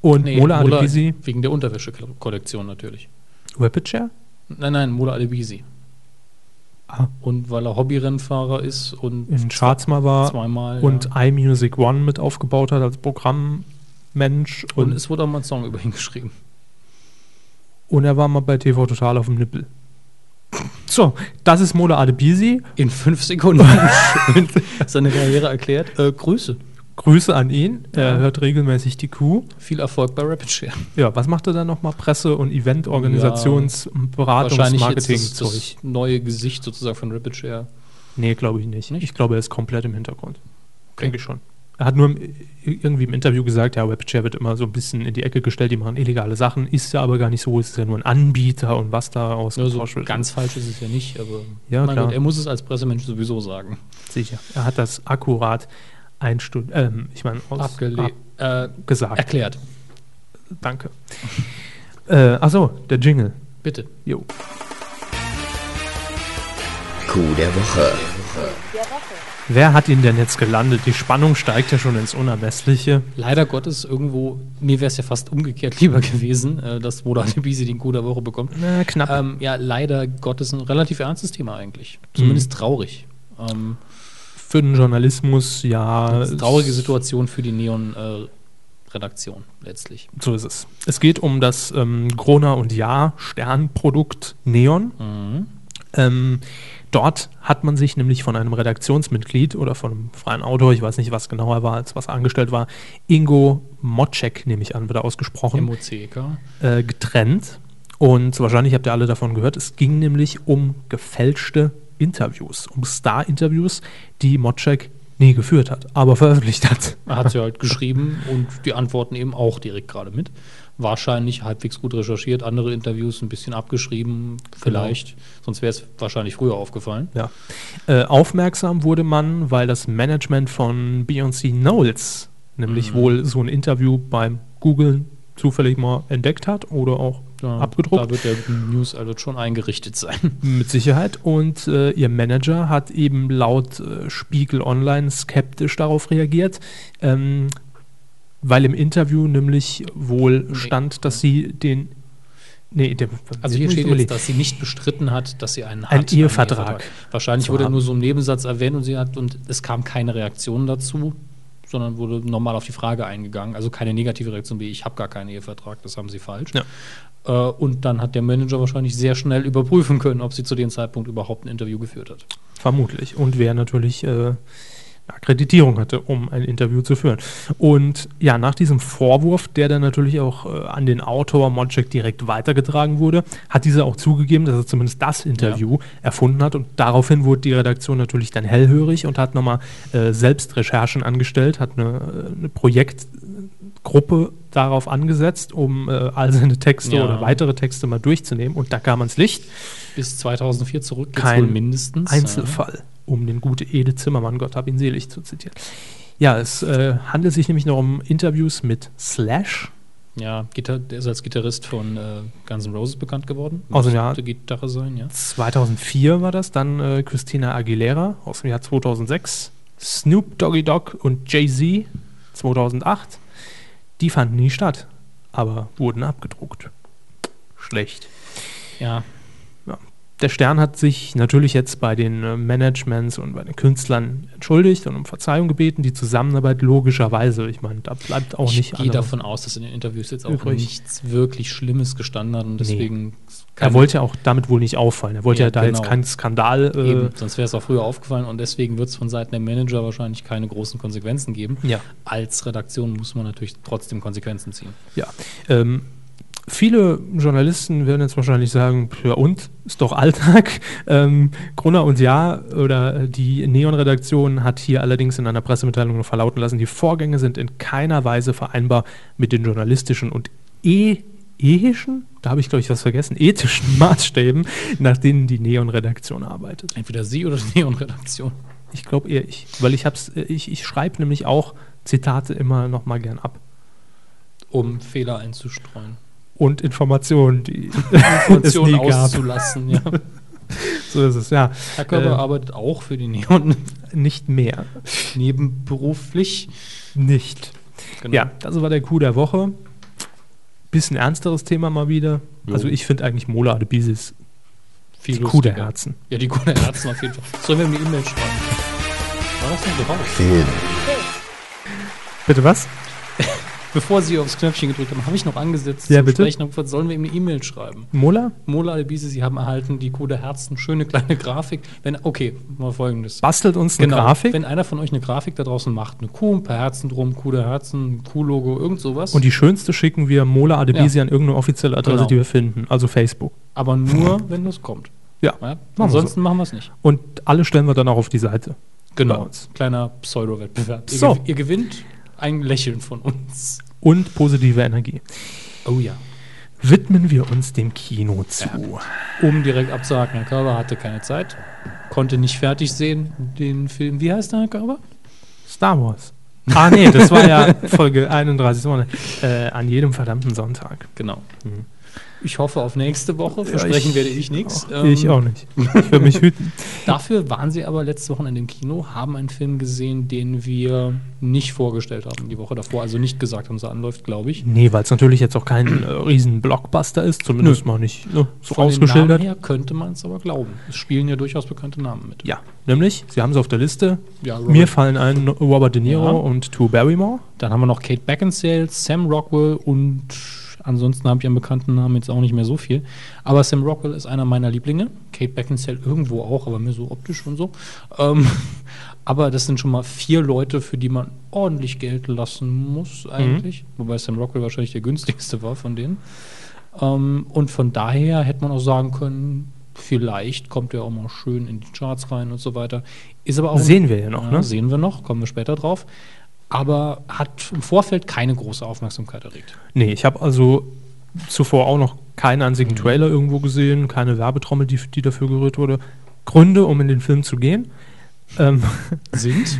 Und nee, Mola Mola Adebisi, wegen der Unterwäsche-Kollektion natürlich. Rapid Share? Nein, nein, Mola Adebisi. Ah. Und weil er Hobbyrennfahrer ist und In Charts mal war zweimal. und ja. iMusic One mit aufgebaut hat als Programmmensch. und Und, es wurde auch mal ein Song über ihn geschrieben. und er war mal bei TV Total auf dem Nippel. So, das ist Mola Adebisi. In fünf Sekunden [LAUGHS] seine Karriere erklärt. Äh, Grüße. Grüße an ihn. Er Ja. hört regelmäßig die Kuh. Viel Erfolg bei Rapid Share. Ja, was macht er dann nochmal? Presse- und Event-Organisations-, Wahrscheinlich jetzt das, das neue Gesicht sozusagen von Rapid Share. Nee, glaube ich nicht. Nicht? Ich glaube, er ist komplett im Hintergrund. Okay. Denke ich schon. Er hat nur im, irgendwie im Interview gesagt, ja, Webshare wird immer so ein bisschen in die Ecke gestellt, die machen illegale Sachen. Ist ja aber gar nicht so, es ist ja nur ein Anbieter und was da Also ausgetauscht wird. ganz falsch ist es ja nicht, aber Ja, mein klar. Gott, er muss es als Pressemensch sowieso sagen. sicher. Er hat das akkurat ein Stunde, ähm, ich meine, aus- Abgele äh, erklärt. Danke. Äh, achso, der Jingle. Bitte. Jo. Coup der Woche. Wer hat ihn denn jetzt gelandet? Die Spannung steigt ja schon ins Unermessliche. Leider Gottes irgendwo, mir wäre es ja fast umgekehrt [LAUGHS] lieber gewesen, äh, dass Moda Adebisi den Coup der Woche bekommt. Na, knapp. Ähm, ja, leider Gottes ein relativ ernstes Thema eigentlich. Zumindest traurig. Ähm, Für den Journalismus, ja. eine traurige Situation für die Neon-Redaktion letztlich. So ist es. Es geht um das ähm, Grona und Ja Sternprodukt Neon. Mhm. Ähm, dort hat man sich nämlich von einem Redaktionsmitglied oder von einem freien Autor, ich weiß nicht, was genau er war, als was angestellt war, Ingo Mocek, nehme ich an, wird er ausgesprochen, äh, getrennt. Und wahrscheinlich habt ihr alle davon gehört, es ging nämlich um gefälschte Interviews, um Star-Interviews, die Mocek nie geführt hat, aber veröffentlicht hat. Er hat sie [LAUGHS] halt geschrieben und die antworten eben auch direkt gerade mit. Wahrscheinlich halbwegs gut recherchiert, andere Interviews ein bisschen abgeschrieben, vielleicht. Sonst wäre es wahrscheinlich früher aufgefallen. Ja. Äh, aufmerksam wurde man, weil das Management von Beyoncé Knowles nämlich wohl so ein Interview beim Googlen zufällig mal entdeckt hat oder auch Ja, abgedruckt. Da wird der News also schon eingerichtet sein. [LAUGHS] Mit Sicherheit. Und äh, ihr Manager hat eben laut äh, Spiegel Online skeptisch darauf reagiert, ähm, weil im Interview nämlich wohl Nee. stand, dass sie den. Nee, der, Also hier muss ich steht jetzt, dass sie nicht bestritten hat, dass sie einen hat. Ein Ehevertrag Wahrscheinlich zu wurde haben. nur so ein Nebensatz erwähnt und sie hat und es kam keine Reaktion dazu, sondern wurde normal auf die Frage eingegangen. Also keine negative Reaktion wie ich habe gar keinen Ehevertrag, das haben sie falsch. Ja. Äh, und dann hat der Manager wahrscheinlich sehr schnell überprüfen können, ob sie zu dem Zeitpunkt überhaupt ein Interview geführt hat. Vermutlich. Und wer natürlich äh, Akkreditierung hatte, um ein Interview zu führen. Und ja, nach diesem Vorwurf, der dann natürlich auch äh, an den Autor Mocek direkt weitergetragen wurde, hat dieser auch zugegeben, dass er zumindest das Interview erfunden hat. Und daraufhin wurde die Redaktion natürlich dann hellhörig und hat nochmal äh, selbst Recherchen angestellt, hat eine, äh, eine Projektgruppe darauf angesetzt, um äh, all seine Texte Ja. oder weitere Texte mal durchzunehmen. Und da kam ans Licht. Bis 2004 zurück, Kein wohl mindestens. Einzelfall, um den gute Ede Zimmermann, Gott hab ihn selig, zu zitieren. Ja, es äh, handelt sich nämlich noch um Interviews mit Slash. Ja, Gitar der ist als Gitarrist von äh, Guns N' Roses bekannt geworden. Aus dem Jahr- Gitarre sein, ja. 2004 war das, dann äh, Christina Aguilera aus dem Jahr 2006, Snoop Doggy Dogg und Jay-Z 2008. Die fanden nie statt, aber wurden abgedruckt. Schlecht. Ja, Der Stern hat sich natürlich jetzt bei den äh, Managements und bei den Künstlern entschuldigt und um Verzeihung gebeten. Die Zusammenarbeit logischerweise, ich meine, da bleibt auch ich nicht gehe andere- davon aus, dass in den Interviews jetzt auch Übrig. nichts wirklich Schlimmes gestanden hat und deswegen. Er wollte ja auch damit wohl nicht auffallen. Er wollte ja, Ja, da jetzt genau. keinen Skandal. Äh, Eben, sonst wäre es auch früher aufgefallen und deswegen wird es von Seiten der Manager wahrscheinlich keine großen Konsequenzen geben. Ja. Als Redaktion muss man natürlich trotzdem Konsequenzen ziehen. Ja. Ähm, viele Journalisten werden jetzt wahrscheinlich sagen, ja und, ist doch Alltag. [LAUGHS] Ähm, Gruner und Ja oder die Neon-Redaktion hat hier allerdings in einer Pressemitteilung noch verlauten lassen, die Vorgänge sind in keiner Weise vereinbar mit den journalistischen und ethischen, da habe ich glaube ich was vergessen, [LAUGHS] ethischen Maßstäben, nach denen die Neon-Redaktion arbeitet. Entweder Sie oder die Neon-Redaktion. Ich glaube eher ich, weil ich hab's, äh, ich, ich schreibe nämlich auch Zitate immer noch mal gern ab. Um Fehler einzustreuen. Und Informationen, die [LAUGHS] [LAUGHS] Informationen es nie gab. auszulassen, ja. [LAUGHS] So ist es, ja. Herr Körper Äh, arbeitet auch für die Neon Nicht mehr. nebenberuflich. Nicht. Genau. Ja, das war der Coup der Woche. Bisschen ernsteres Thema mal wieder. Jo. Also ich finde eigentlich Mola Adebisi viel die Coup der. Herzen. Ja, die Coup der Herzen auf jeden Fall. Sollen wir ihm eine E-Mail schreiben? War das nicht drauf? Film. Bitte was? Bevor Sie aufs Knöpfchen gedrückt haben, habe ich noch angesetzt Ja, bitte. sprechen. und Sollen wir ihm eine E-Mail schreiben? Mola? Mola Adebise, Sie haben erhalten die Coup der Herzen, schöne kleine Grafik. Wenn, okay, mal folgendes. Bastelt uns eine Genau, Grafik wenn einer von euch eine Grafik da draußen macht, eine Kuh, ein paar Herzen drum, Kuh der Herzen, ein Kuh-Logo, irgend sowas. und die schönste schicken wir Mola Adebisi Ja. an irgendeine offizielle Adresse, Genau. die wir finden. Also Facebook. aber nur, wenn das kommt. Ja. Ja? wir Ansonsten machen wir es nicht. Und alle stellen wir dann auch auf die Seite. Genau. Kleiner Pseudo-Wettbewerb. Ihr, So. gew- ihr gewinnt ein Lächeln von uns. Und positive Energie. Oh ja. Widmen wir uns dem Kino zu. Um direkt abzuhaken, Herr Körber hatte keine Zeit, konnte nicht fertig sehen, den Film. Wie heißt der, Herr Körber? Star Wars. Ah, nee, das war ja [LAUGHS] Folge 31. Sonntag. Äh, an jedem verdammten Sonntag. Genau. Mhm. Ich hoffe auf nächste Woche. Versprechen ich- werde ich nichts. Auch, ich auch nicht. Ich will mich hüten. [LAUGHS] Dafür waren sie aber letzte Woche in dem Kino, haben einen Film gesehen, den wir nicht vorgestellt haben die Woche davor, also nicht gesagt haben, so anläuft, glaube ich. Nee, weil es natürlich jetzt auch kein äh, riesen Blockbuster ist, zumindest mal nicht ne, so Von den Namen ausgeschildert. her könnte man es aber glauben. Es spielen ja durchaus bekannte Namen mit. Ja, nämlich, Sie haben es auf der Liste. Ja, Mir fallen ein Robert De Niro Ja. und Drew Barrymore. Dann haben wir noch Kate Beckinsale, Sam Rockwell und ansonsten habe ich an bekannten Namen jetzt auch nicht mehr so viel. Aber Sam Rockwell ist einer meiner Lieblinge. Kate Beckinsale irgendwo auch, aber mehr so optisch und so. Ähm, [LAUGHS] aber das sind schon mal vier Leute, für die man ordentlich Geld lassen muss eigentlich. Wobei Sam Rockwell wahrscheinlich der günstigste war von denen. Ähm, und von daher hätte man auch sagen können, vielleicht kommt er auch mal schön in die Charts rein und so weiter. Ist aber auch Sehen wir ja noch, ne? Sehen wir noch, kommen wir später drauf. Aber hat im Vorfeld keine große Aufmerksamkeit erregt. Nee, ich habe also zuvor auch noch keinen einzigen Trailer irgendwo gesehen, keine Werbetrommel, die, die dafür gerührt wurde. Gründe, um in den Film zu gehen. Ähm, [LAUGHS] Sind?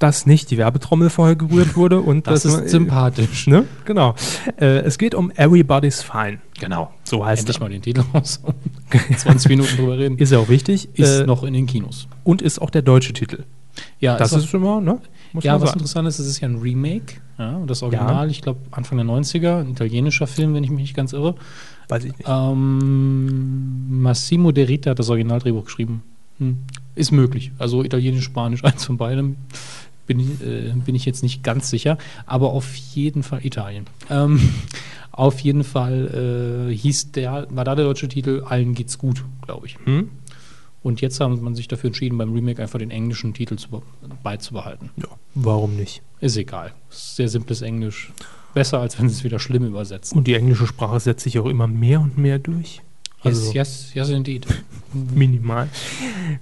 dass nicht die Werbetrommel vorher gerührt wurde und Das dass ist sympathisch. Ne? Genau. Äh, es geht um Everybody's Fine. Genau. So heißt Endlich er. mal den Titel raus. [LAUGHS] 20 Minuten drüber reden. Ist ja auch wichtig. Ist äh, noch in den Kinos. Und ist auch der deutsche Titel. Ja, Das auch- ist immer, ne? Muss ja was sagen. interessant ist, es ist ja ein Remake. Ja, und das Original, ich glaube, Anfang der 90er, ein italienischer Film, wenn ich mich nicht ganz irre. Weiß ich nicht. Ähm, Massimo De Rita hat das Originaldrehbuch geschrieben. Hm. Ist möglich. Also Italienisch, Spanisch, [LAUGHS] eins von beidem. Bin ich, äh, bin ich jetzt nicht ganz sicher. Aber auf jeden Fall Italien. Ähm, [LAUGHS] auf jeden Fall äh, hieß der, war da der deutsche Titel Allen geht's gut, glaube ich. Hm? Und jetzt haben man sich dafür entschieden, beim Remake einfach den englischen Titel zu, be- beizubehalten. Ja, warum nicht? Ist egal. Sehr simples Englisch. Besser, als wenn sie es wieder schlimm übersetzen. Und die englische Sprache setzt sich auch immer mehr und mehr durch. Also yes, yes, yes, indeed. [LAUGHS] minimal.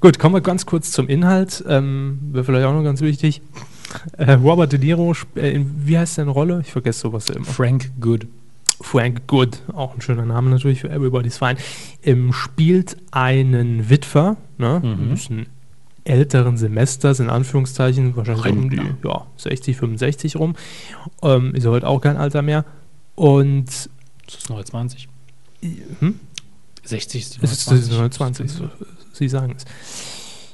Gut, kommen wir ganz kurz zum Inhalt. Ähm, Wäre vielleicht auch noch ganz wichtig. Äh, Robert De Niro, äh, wie heißt seine Rolle? Ich vergesse sowas immer. Frank Good. Frank Good, auch ein schöner Name natürlich für Everybody's Fine, ähm, spielt einen Witwer, ne, Mhm. ein älteren Semesters, in Anführungszeichen, wahrscheinlich so um die Rentner. ja, 60, 65 rum. Ähm, ist ja heute auch kein Alter mehr. Und Das ist 29. hm? 60 ist die es ist, es ist 29, so, Sie sagen es.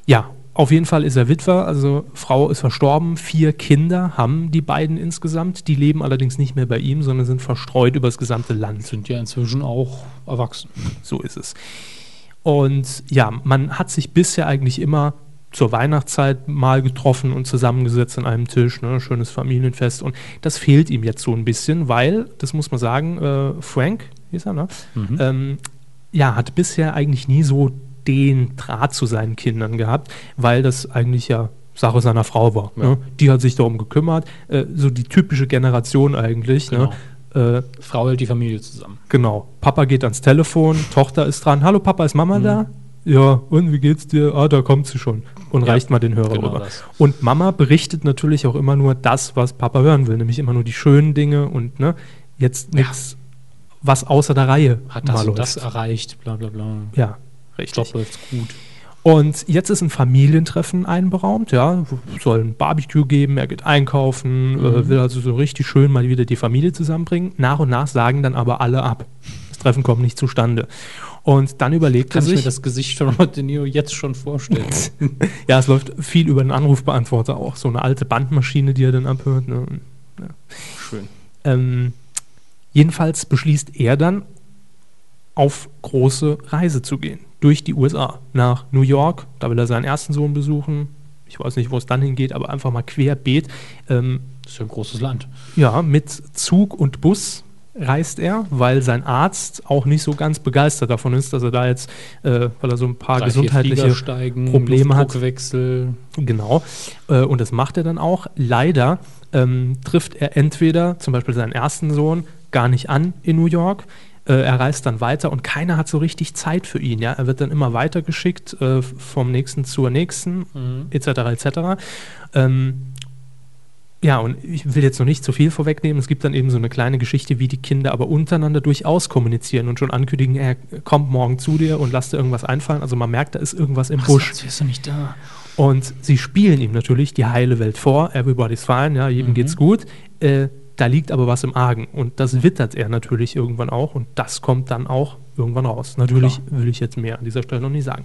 Ja, auf jeden Fall ist er Witwer, also Frau ist verstorben, vier Kinder haben die beiden insgesamt, die leben allerdings nicht mehr bei ihm, sondern sind verstreut über das gesamte Land. Sind ja inzwischen auch erwachsen. So ist es. Und ja, man hat sich bisher eigentlich immer zur Weihnachtszeit mal getroffen und zusammengesetzt an einem Tisch, ne, schönes Familienfest. Und das fehlt ihm jetzt so ein bisschen, weil, das muss man sagen, äh, Frank, hieß er, ne? Mhm. Ähm, ja, hat bisher eigentlich nie so den Draht zu seinen Kindern gehabt, weil das eigentlich ja Sache seiner Frau war. Ja. Ne? Die hat sich darum gekümmert. Äh, so die typische Generation eigentlich. Genau. Ne? Äh, Frau hält die Familie zusammen. Genau. Papa geht ans Telefon, Tochter ist dran. Hallo Papa, ist Mama da? Ja, und wie geht's dir? Ah, da kommt sie schon. Und Ja, reicht mal den Hörer genau rüber. das. Und Mama berichtet natürlich auch immer nur das, was Papa hören will, nämlich immer nur die schönen Dinge und ne, jetzt Ja. nichts was außer der Reihe Hat das und das erreicht, bla bla bla. Ja, richtig. läuft's gut. Und jetzt ist ein Familientreffen einberaumt, ja, soll ein Barbecue geben, er geht einkaufen, Mhm. äh, will also so richtig schön mal wieder die Familie zusammenbringen. Nach und nach sagen dann aber alle ab. Das Treffen kommt nicht zustande. Und dann überlegt Kann er ich mir sich, das Gesicht von Robert De Niro jetzt schon vorstellen. [LAUGHS] ja, es läuft viel über den Anrufbeantworter auch, so eine alte Bandmaschine, die er dann abhört. Ne? Schön. Ähm, jedenfalls beschließt er dann, auf große Reise zu gehen. Durch die USA. Nach New York, da will er seinen ersten Sohn besuchen. Ich weiß nicht, wo es dann hingeht, aber einfach mal querbeet. Ähm, Das ist ja ein großes Land. ja, mit Zug und Bus reist er, weil sein Arzt auch nicht so ganz begeistert davon ist, dass er da jetzt, äh, weil er so ein paar Drei, gesundheitliche steigen, Probleme hat. Genau. Äh, und das macht er dann auch. Leider ähm, trifft er entweder zum Beispiel seinen ersten Sohn gar nicht an in New York. Äh, er reist dann weiter und keiner hat so richtig Zeit für ihn. Ja? Er wird dann immer weitergeschickt äh, vom nächsten zur nächsten, Mhm. etc. etc. Ähm, ja, und ich will jetzt noch nicht zu viel vorwegnehmen. Es gibt dann eben so eine kleine Geschichte, wie die Kinder aber untereinander durchaus kommunizieren und schon ankündigen, er kommt morgen zu dir und lass dir irgendwas einfallen. Also man merkt, da ist irgendwas im Ach, Busch. sonst wärst du nicht da. Und sie spielen ihm natürlich die heile Welt vor. Everybody's fine, ja, jedem Mhm. geht's gut. Äh, da liegt aber was im Argen. Und das wittert er natürlich irgendwann auch. Und das kommt dann auch irgendwann raus. Natürlich will ich jetzt mehr an dieser Stelle noch nicht sagen.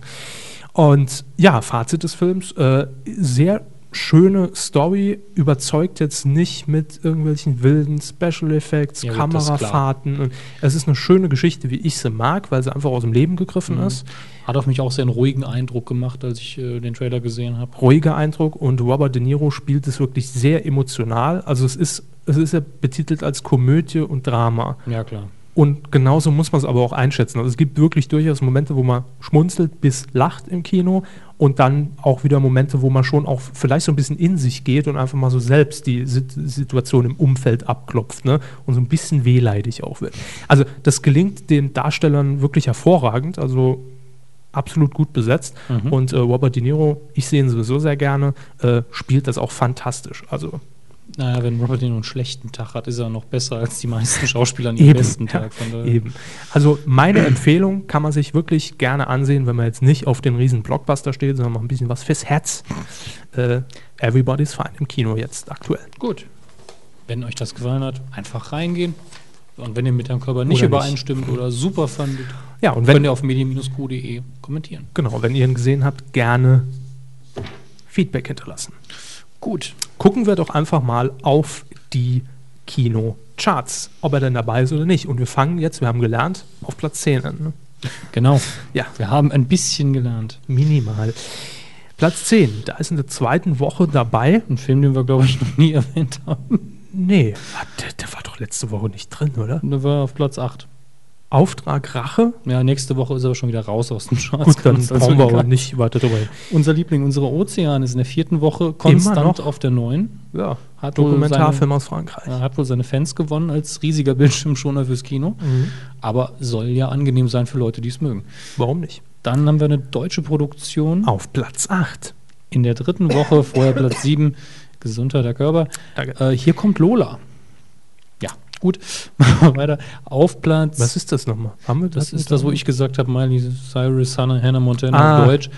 Und ja, Fazit des Films: äh, sehr schöne Story, überzeugt jetzt nicht mit irgendwelchen wilden Special Effects, Ja, klar. Kamerafahrten. Es ist eine schöne Geschichte, wie ich sie mag, weil sie einfach aus dem Leben gegriffen Mhm. ist. Hat auf mich auch sehr einen ruhigen Eindruck gemacht, als ich äh, den Trailer gesehen habe. ruhiger Eindruck und Robert De Niro spielt es wirklich sehr emotional. Also es ist, es ist ja betitelt als Komödie und Drama. Ja, klar. Und genauso muss man es aber auch einschätzen. Also es gibt wirklich durchaus Momente, wo man schmunzelt bis lacht im Kino und dann auch wieder Momente, wo man schon auch vielleicht so ein bisschen in sich geht und einfach mal so selbst die Sit- Situation im Umfeld abklopft ne? und so ein bisschen wehleidig auch wird. Also das gelingt den Darstellern wirklich hervorragend, also absolut gut besetzt. Mhm. Und äh, Robert De Niro, ich sehe ihn sowieso sehr gerne, äh, spielt das auch fantastisch. Also Naja, wenn Robert De Niro einen schlechten Tag hat, ist er noch besser als die meisten Schauspieler an ihrem besten Tag. Von daher. Eben. Also meine Empfehlung kann man sich wirklich gerne ansehen, wenn man jetzt nicht auf den riesen Blockbuster steht, sondern mal ein bisschen was fürs Herz. Äh, Everybody's Fine im Kino jetzt aktuell. Gut. Wenn euch das gefallen hat, einfach reingehen. Und wenn ihr mit eurem Körper nicht Oder nicht. übereinstimmt oder super fandet, Ja, und könnt wenn, ihr auf medien-q.de kommentieren. genau, wenn ihr ihn gesehen habt, gerne Feedback hinterlassen. Gut. Gucken wir doch einfach mal auf die Kinocharts, ob er denn dabei ist oder nicht. Und wir fangen jetzt, wir haben gelernt, auf Platz 10 an. Ne? Genau. Ja. Wir haben ein bisschen gelernt. Minimal. Platz 10, da ist in der zweiten Woche dabei. Ein Film, den wir, glaube ich, noch nie erwähnt haben. Nee, der, der war doch letzte Woche nicht drin, oder? Der war auf Platz 8. Auftrag Rache? Ja, nächste Woche ist er aber schon wieder raus aus dem Charts. Gut, dann also brauchen wir aber nicht weiter drüber. Unser Liebling, unsere Ozean, ist in der vierten Woche konstant noch? auf der neuen. Ja, Hat wohl Dokumentarfilm aus Frankreich. Er hat wohl seine Fans gewonnen als riesiger Bildschirmschoner fürs Kino. Mhm. Aber soll ja angenehm sein für Leute, die es mögen. Warum nicht? Dann haben wir eine deutsche Produktion Auf Platz 8. in der dritten Woche, vorher Platz 7, Gesundheit der Körper. Danke. Äh, hier kommt Lola. Gut. [LAUGHS] Machen wir weiter. Auf Platz. Was ist das nochmal? Haben wir das ist das, wo ich gesagt habe, Miley Cyrus, Hannah, Hannah Montana Ah. Deutsch.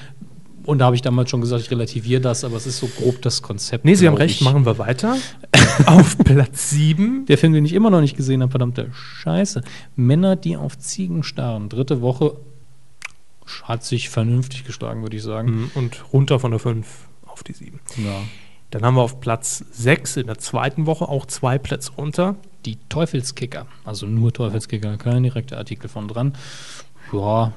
Und da habe ich damals schon gesagt, ich relativiere das, aber es ist so grob das Konzept. Nee, Sie haben recht, ich. machen wir weiter. [LAUGHS] auf Platz 7. Der Film, den ich immer noch nicht gesehen habe, verdammte Scheiße. Männer, die auf Ziegen starren. Dritte Woche hat sich vernünftig geschlagen, würde ich sagen. Und runter von der 5 auf die 7. Ja. Dann haben wir auf Platz 6 in der zweiten Woche auch zwei Plätze runter. Die Teufelskicker, also nur Teufelskicker, kein direkter Artikel von dran. Ja,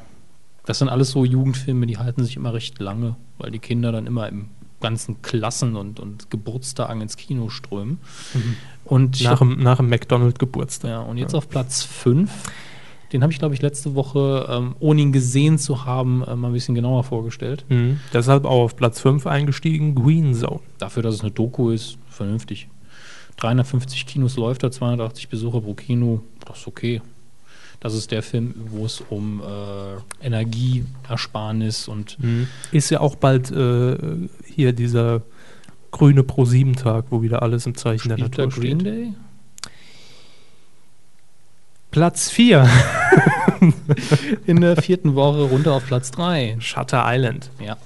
das sind alles so Jugendfilme, die halten sich immer recht lange, weil die Kinder dann immer im ganzen Klassen und, und Geburtstagen ins Kino strömen. Und ich Nach dem, nach dem McDonald-Geburtstag. Ja, und jetzt auf Platz 5. Den habe ich, glaube ich, letzte Woche, ähm, ohne ihn gesehen zu haben, äh, mal ein bisschen genauer vorgestellt. Mhm. Deshalb auch auf Platz 5 eingestiegen, Green Zone. Dafür, dass es eine Doku ist, vernünftig. 350 Kinos läuft er, 280 Besucher pro Kino, das ist okay. Das ist der Film, wo es um äh, Energieersparnis und Ist ja auch bald äh, hier dieser grüne Pro-7-Tag, wo wieder alles im Zeichen der spielt der Natur Green steht. Day? Platz 4. [LAUGHS] [LAUGHS] In der vierten Woche runter auf Platz 3. Shutter Island. Ja.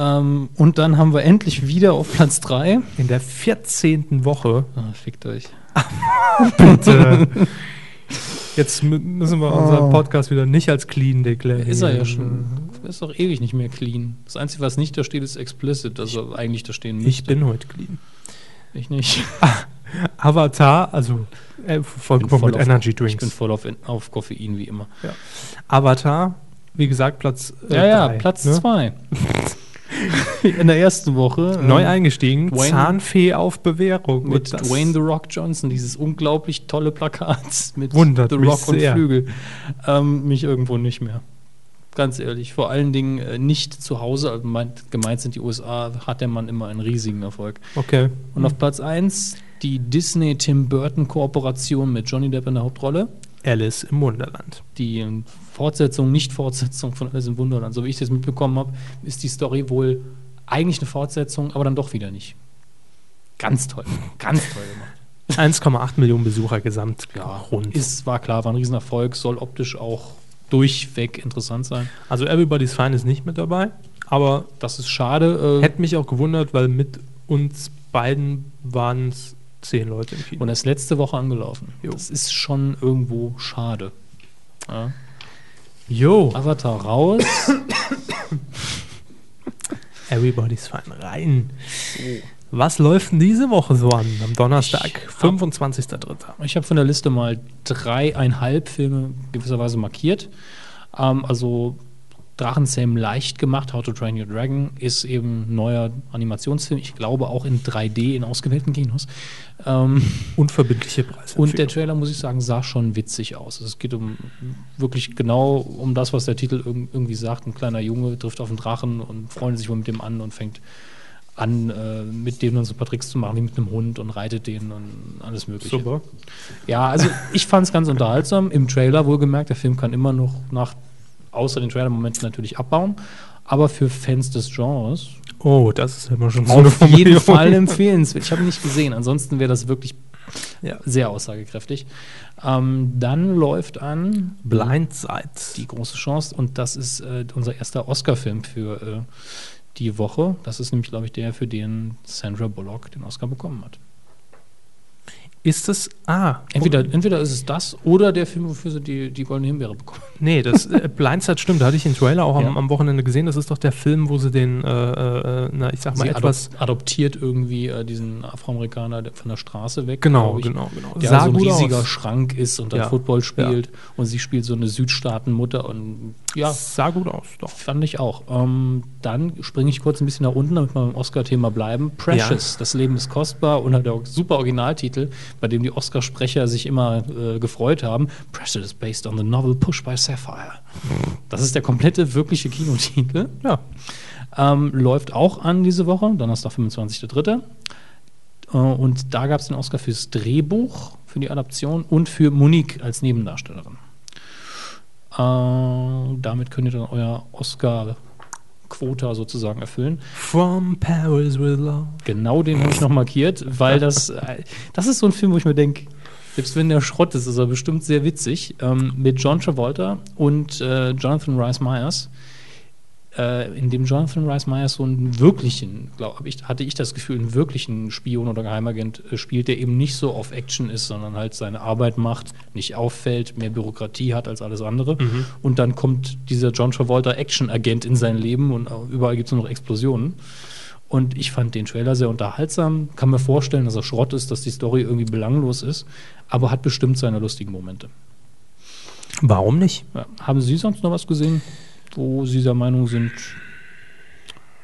Ähm, und dann haben wir endlich wieder auf Platz 3. In der 14. Woche. Ah, fickt euch. [LAUGHS] Bitte. Jetzt mü- müssen wir unseren Podcast wieder nicht als clean deklarieren. Ist er ja schon. Ist doch ewig nicht mehr clean. Das Einzige, was nicht da steht, ist explicit. Also eigentlich da stehen Ich bin heute clean. Ich nicht. Avatar, also äh, vollkommen mit auf, Energy Ich bin Drinks. voll auf, auf Koffein, wie immer. Avatar, wie gesagt, Platz äh, Ja, ja, drei, Platz ne? [LAUGHS] In der ersten Woche. Neu ähm, eingestiegen, Dwayne- Zahnfee auf Bewährung. Mit das- Dwayne The Rock Johnson, dieses unglaublich tolle Plakat [LAUGHS] mit Wundert The mich Rock und. Flügel. Ähm, mich irgendwo nicht mehr. Ganz ehrlich. Vor allen Dingen äh, nicht zu Hause. Also meint, gemeint sind die USA, hat der Mann immer einen riesigen Erfolg. Okay. Und auf Platz 1 die Disney-Tim Burton-Kooperation mit Johnny Depp in der Hauptrolle. Alice im Wunderland. Die ähm, Fortsetzung, Nicht-Fortsetzung von Alice im Wunderland. So wie ich das mitbekommen habe, ist die Story wohl eigentlich eine Fortsetzung, aber dann doch wieder nicht. Ganz toll. Ganz toll gemacht. [LAUGHS] 1,8 Millionen Besucher gesamt Ja, rund. ist, war klar, war ein Riesenerfolg, soll optisch auch durchweg interessant sein. also Everybody's Fine ist nicht mit dabei, aber Das ist schade. Äh, hätte mich auch gewundert, weil mit uns beiden waren es zehn Leute im Kino. und er ist letzte Woche angelaufen. Jo. Das ist schon irgendwo schade. Ja. Jo, Avatar raus. [COUGHS] Everybody's Fine rein. Was läuft denn diese Woche so an? Am Donnerstag, 25.03. Ich habe von der Liste mal dreieinhalb Filme gewisserweise markiert. Ähm, also Drachenzähmen leicht gemacht, How to Train Your Dragon ist eben ein neuer Animationsfilm. Ich glaube auch in 3D in ausgewählten Kinos. Ähm, Unverbindliche Preise. und der Trailer, muss ich sagen, sah schon witzig aus. Also es geht um wirklich genau um das, was der Titel irg irgendwie sagt. Ein kleiner Junge trifft auf einen Drachen und freundet sich wohl mit dem an und fängt an, äh, mit dem dann so ein paar Tricks zu machen, wie mit einem Hund und reitet den und alles Mögliche. Super. Ja, also ich fand es ganz unterhaltsam. Im Trailer wohlgemerkt, der Film kann immer noch nach, außer den Trailer-Momenten natürlich abbauen. Aber für Fans des Genres Oh, das ist immer schon so auf jeden. Fall [LAUGHS] empfehlenswert. Ich habe ihn nicht gesehen, ansonsten wäre das wirklich Ja. sehr aussagekräftig. Ähm, dann läuft an Blindside. die große Chance und das ist äh, unser erster Oscar-Film für äh, die Woche. Das ist nämlich, glaube ich, der, für den Sandra Bullock den Oscar bekommen hat. Ist es. Ah. Entweder, entweder ist es das oder der Film, wofür sie die, die Goldene Himbeere bekommen. [LAUGHS] Nee, das äh, Blindside stimmt. Da hatte ich den Trailer auch Ja. am, am Wochenende gesehen. Das ist doch der Film, wo sie den, äh, äh, na, ich sag mal, Sie etwas. adop adoptiert irgendwie äh, diesen Afroamerikaner von der Straße weg. Genau, ich, genau, genau. Der Sah so ein riesiger aus. Schrank ist und dann Ja. Football spielt. Und sie spielt so eine Südstaatenmutter und ja, Sah gut aus, doch. fand ich auch. Ähm, dann springe ich kurz ein bisschen nach unten, damit wir beim Oscar-Thema bleiben. Precious, das Leben ist kostbar und der super Originaltitel, bei dem die Oscarsprecher sich immer äh, gefreut haben. Is based on the novel Push by Sapphire. Das ist der komplette, wirkliche Kinotitel. Ja. Ähm, läuft auch an diese Woche, Donnerstag, 25.03. Äh, und da gab es den Oscar fürs Drehbuch, für die Adaption und für Monique als Nebendarstellerin. Äh, damit könnt ihr dann euer Oscar-Quota sozusagen erfüllen. From Paris with Love. Genau den habe ich noch markiert, weil das, äh, das ist so ein Film, wo ich mir denke, selbst wenn der Schrott ist, ist er bestimmt sehr witzig. Ähm, mit John Travolta und äh, Jonathan Rhys Meyers. Äh, in dem Jonathan Rhys Meyers so einen wirklichen, glaube ich, hatte ich das Gefühl, einen wirklichen Spion oder Geheimagent äh, spielt, der eben nicht so auf Action ist, sondern halt seine Arbeit macht, nicht auffällt, mehr Bürokratie hat als alles andere. Und dann kommt dieser John Travolta Action-Agent in sein Leben und überall gibt es nur noch Explosionen. Und ich fand den Trailer sehr unterhaltsam. Kann mir vorstellen, dass er Schrott ist, dass die Story irgendwie belanglos ist, aber hat bestimmt seine lustigen Momente. Warum nicht? Ja. Haben Sie sonst noch was gesehen, wo Sie der Meinung sind,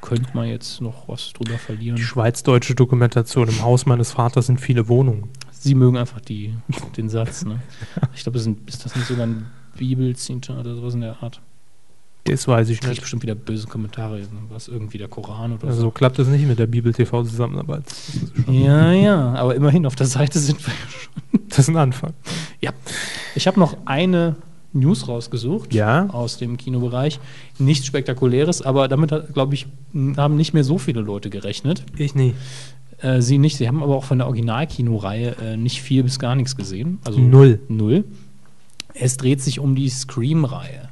könnte man jetzt noch was drüber verlieren? Die schweiz-deutsche Dokumentation. Im Haus meines Vaters sind viele Wohnungen. Sie mögen einfach die, den Satz. Ne? Ich glaube, ist, ist das nicht sogar ein Bibelzitat oder sowas in der Art? Das weiß ich Kriege ich nicht. bestimmt wieder böse Kommentare, was irgendwie der Koran oder Also so. klappt das nicht mit der Bibel-TV-Zusammenarbeit. Das ist schon- Ja, ja, aber immerhin auf der Seite sind wir ja [LAUGHS] schon. Das ist ein Anfang. Ja. Ich habe noch eine News rausgesucht Ja. aus dem Kinobereich. Nichts Spektakuläres, aber damit, glaube ich, haben nicht mehr so viele Leute gerechnet. Ich nie. Äh, sie nicht. Sie haben aber auch von der Originalkinoreihe äh, nicht viel bis gar nichts gesehen. Also Null. Null. Es dreht sich um die Scream-Reihe,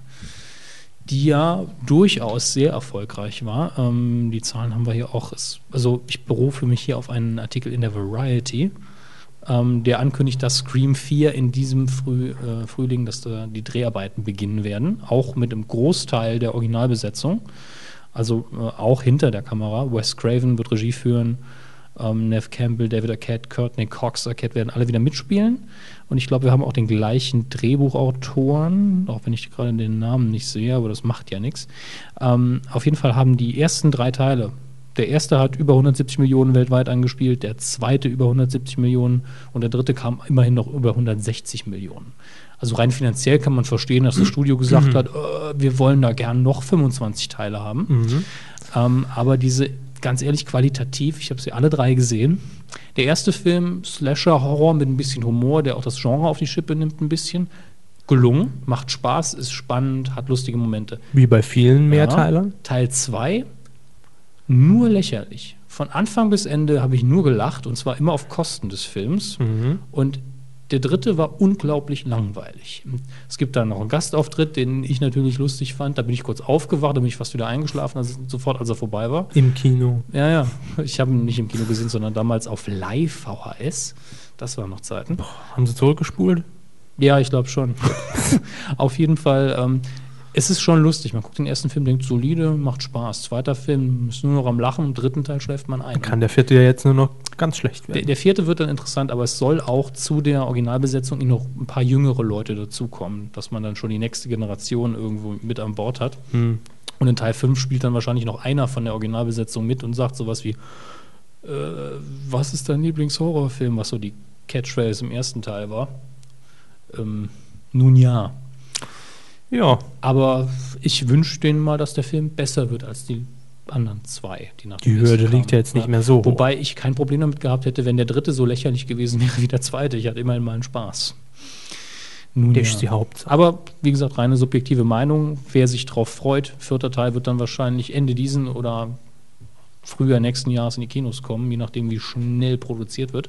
die ja durchaus sehr erfolgreich war. Ähm, die Zahlen haben wir hier auch. Also ich berufe mich hier auf einen Artikel in der Variety, ähm, der ankündigt, dass Scream 4 in diesem Früh, äh, Frühling, dass da die Dreharbeiten beginnen werden, auch mit einem Großteil der Originalbesetzung. Also äh, auch hinter der Kamera. Wes Craven wird Regie führen. Ähm, Nev Campbell, David Arquette, Courtney Cox Arquette werden alle wieder mitspielen. Und ich glaube, wir haben auch den gleichen Drehbuchautoren, auch wenn ich gerade den Namen nicht sehe, aber das macht ja nichts. Ähm, auf jeden Fall haben die ersten drei Teile. Der erste hat über 170 Millionen weltweit angespielt, der zweite über 170 Millionen und der dritte kam immerhin noch über 160 Millionen. Also rein finanziell kann man verstehen, dass das Studio gesagt hat, äh, wir wollen da gern noch 25 Teile haben. Ähm, aber diese, ganz ehrlich, qualitativ, ich habe sie alle drei gesehen. Der erste Film, Slasher-Horror mit ein bisschen Humor, der auch das Genre auf die Schippe nimmt, ein bisschen. Gelungen, macht Spaß, ist spannend, hat lustige Momente. Wie bei vielen Ja. Mehrteilern. Teil 2, nur lächerlich. Von Anfang bis Ende habe ich nur gelacht und zwar immer auf Kosten des Films. Mhm. Und der dritte war unglaublich langweilig. Es gibt da noch einen Gastauftritt, den ich natürlich lustig fand. Da bin ich kurz aufgewacht, da bin ich fast wieder eingeschlafen, also sofort als er vorbei war. Im Kino. Ja, ja. Ich habe ihn nicht im Kino gesehen, sondern damals auf Live-VHS. Das waren noch Zeiten. Haben sie zurückgespult? Ja, ich glaube schon. [LAUGHS] Auf jeden Fall, ähm, es ist schon lustig. Man guckt den ersten Film, denkt solide, macht Spaß. Zweiter Film ist nur noch am Lachen, im dritten Teil schläft man ein. Kann der vierte ja jetzt nur noch ganz schlecht Der, werden. der vierte wird dann interessant, aber es soll auch zu der Originalbesetzung noch ein paar jüngere Leute dazukommen, dass man dann schon die nächste Generation irgendwo mit an Bord hat. Hm. Und in Teil 5 spielt dann wahrscheinlich noch einer von der Originalbesetzung mit und sagt sowas wie, äh, was ist dein Lieblingshorrorfilm, was so die Catchphrase im ersten Teil war? Ähm, nun ja. Ja, Aber ich wünsche denen mal, dass der Film besser wird als die anderen zwei, die nach Die Hürde liegt ja jetzt nicht mehr so. Wobei ich kein Problem damit gehabt hätte, wenn der dritte so lächerlich gewesen [LAUGHS] wäre wie der zweite. Ich hatte immerhin mal einen Spaß. Nun das ist die Hauptsache. aber wie gesagt, reine subjektive Meinung. Wer sich drauf freut, vierter Teil wird dann wahrscheinlich Ende diesen oder früher nächsten Jahres in die Kinos kommen, je nachdem, wie schnell produziert wird.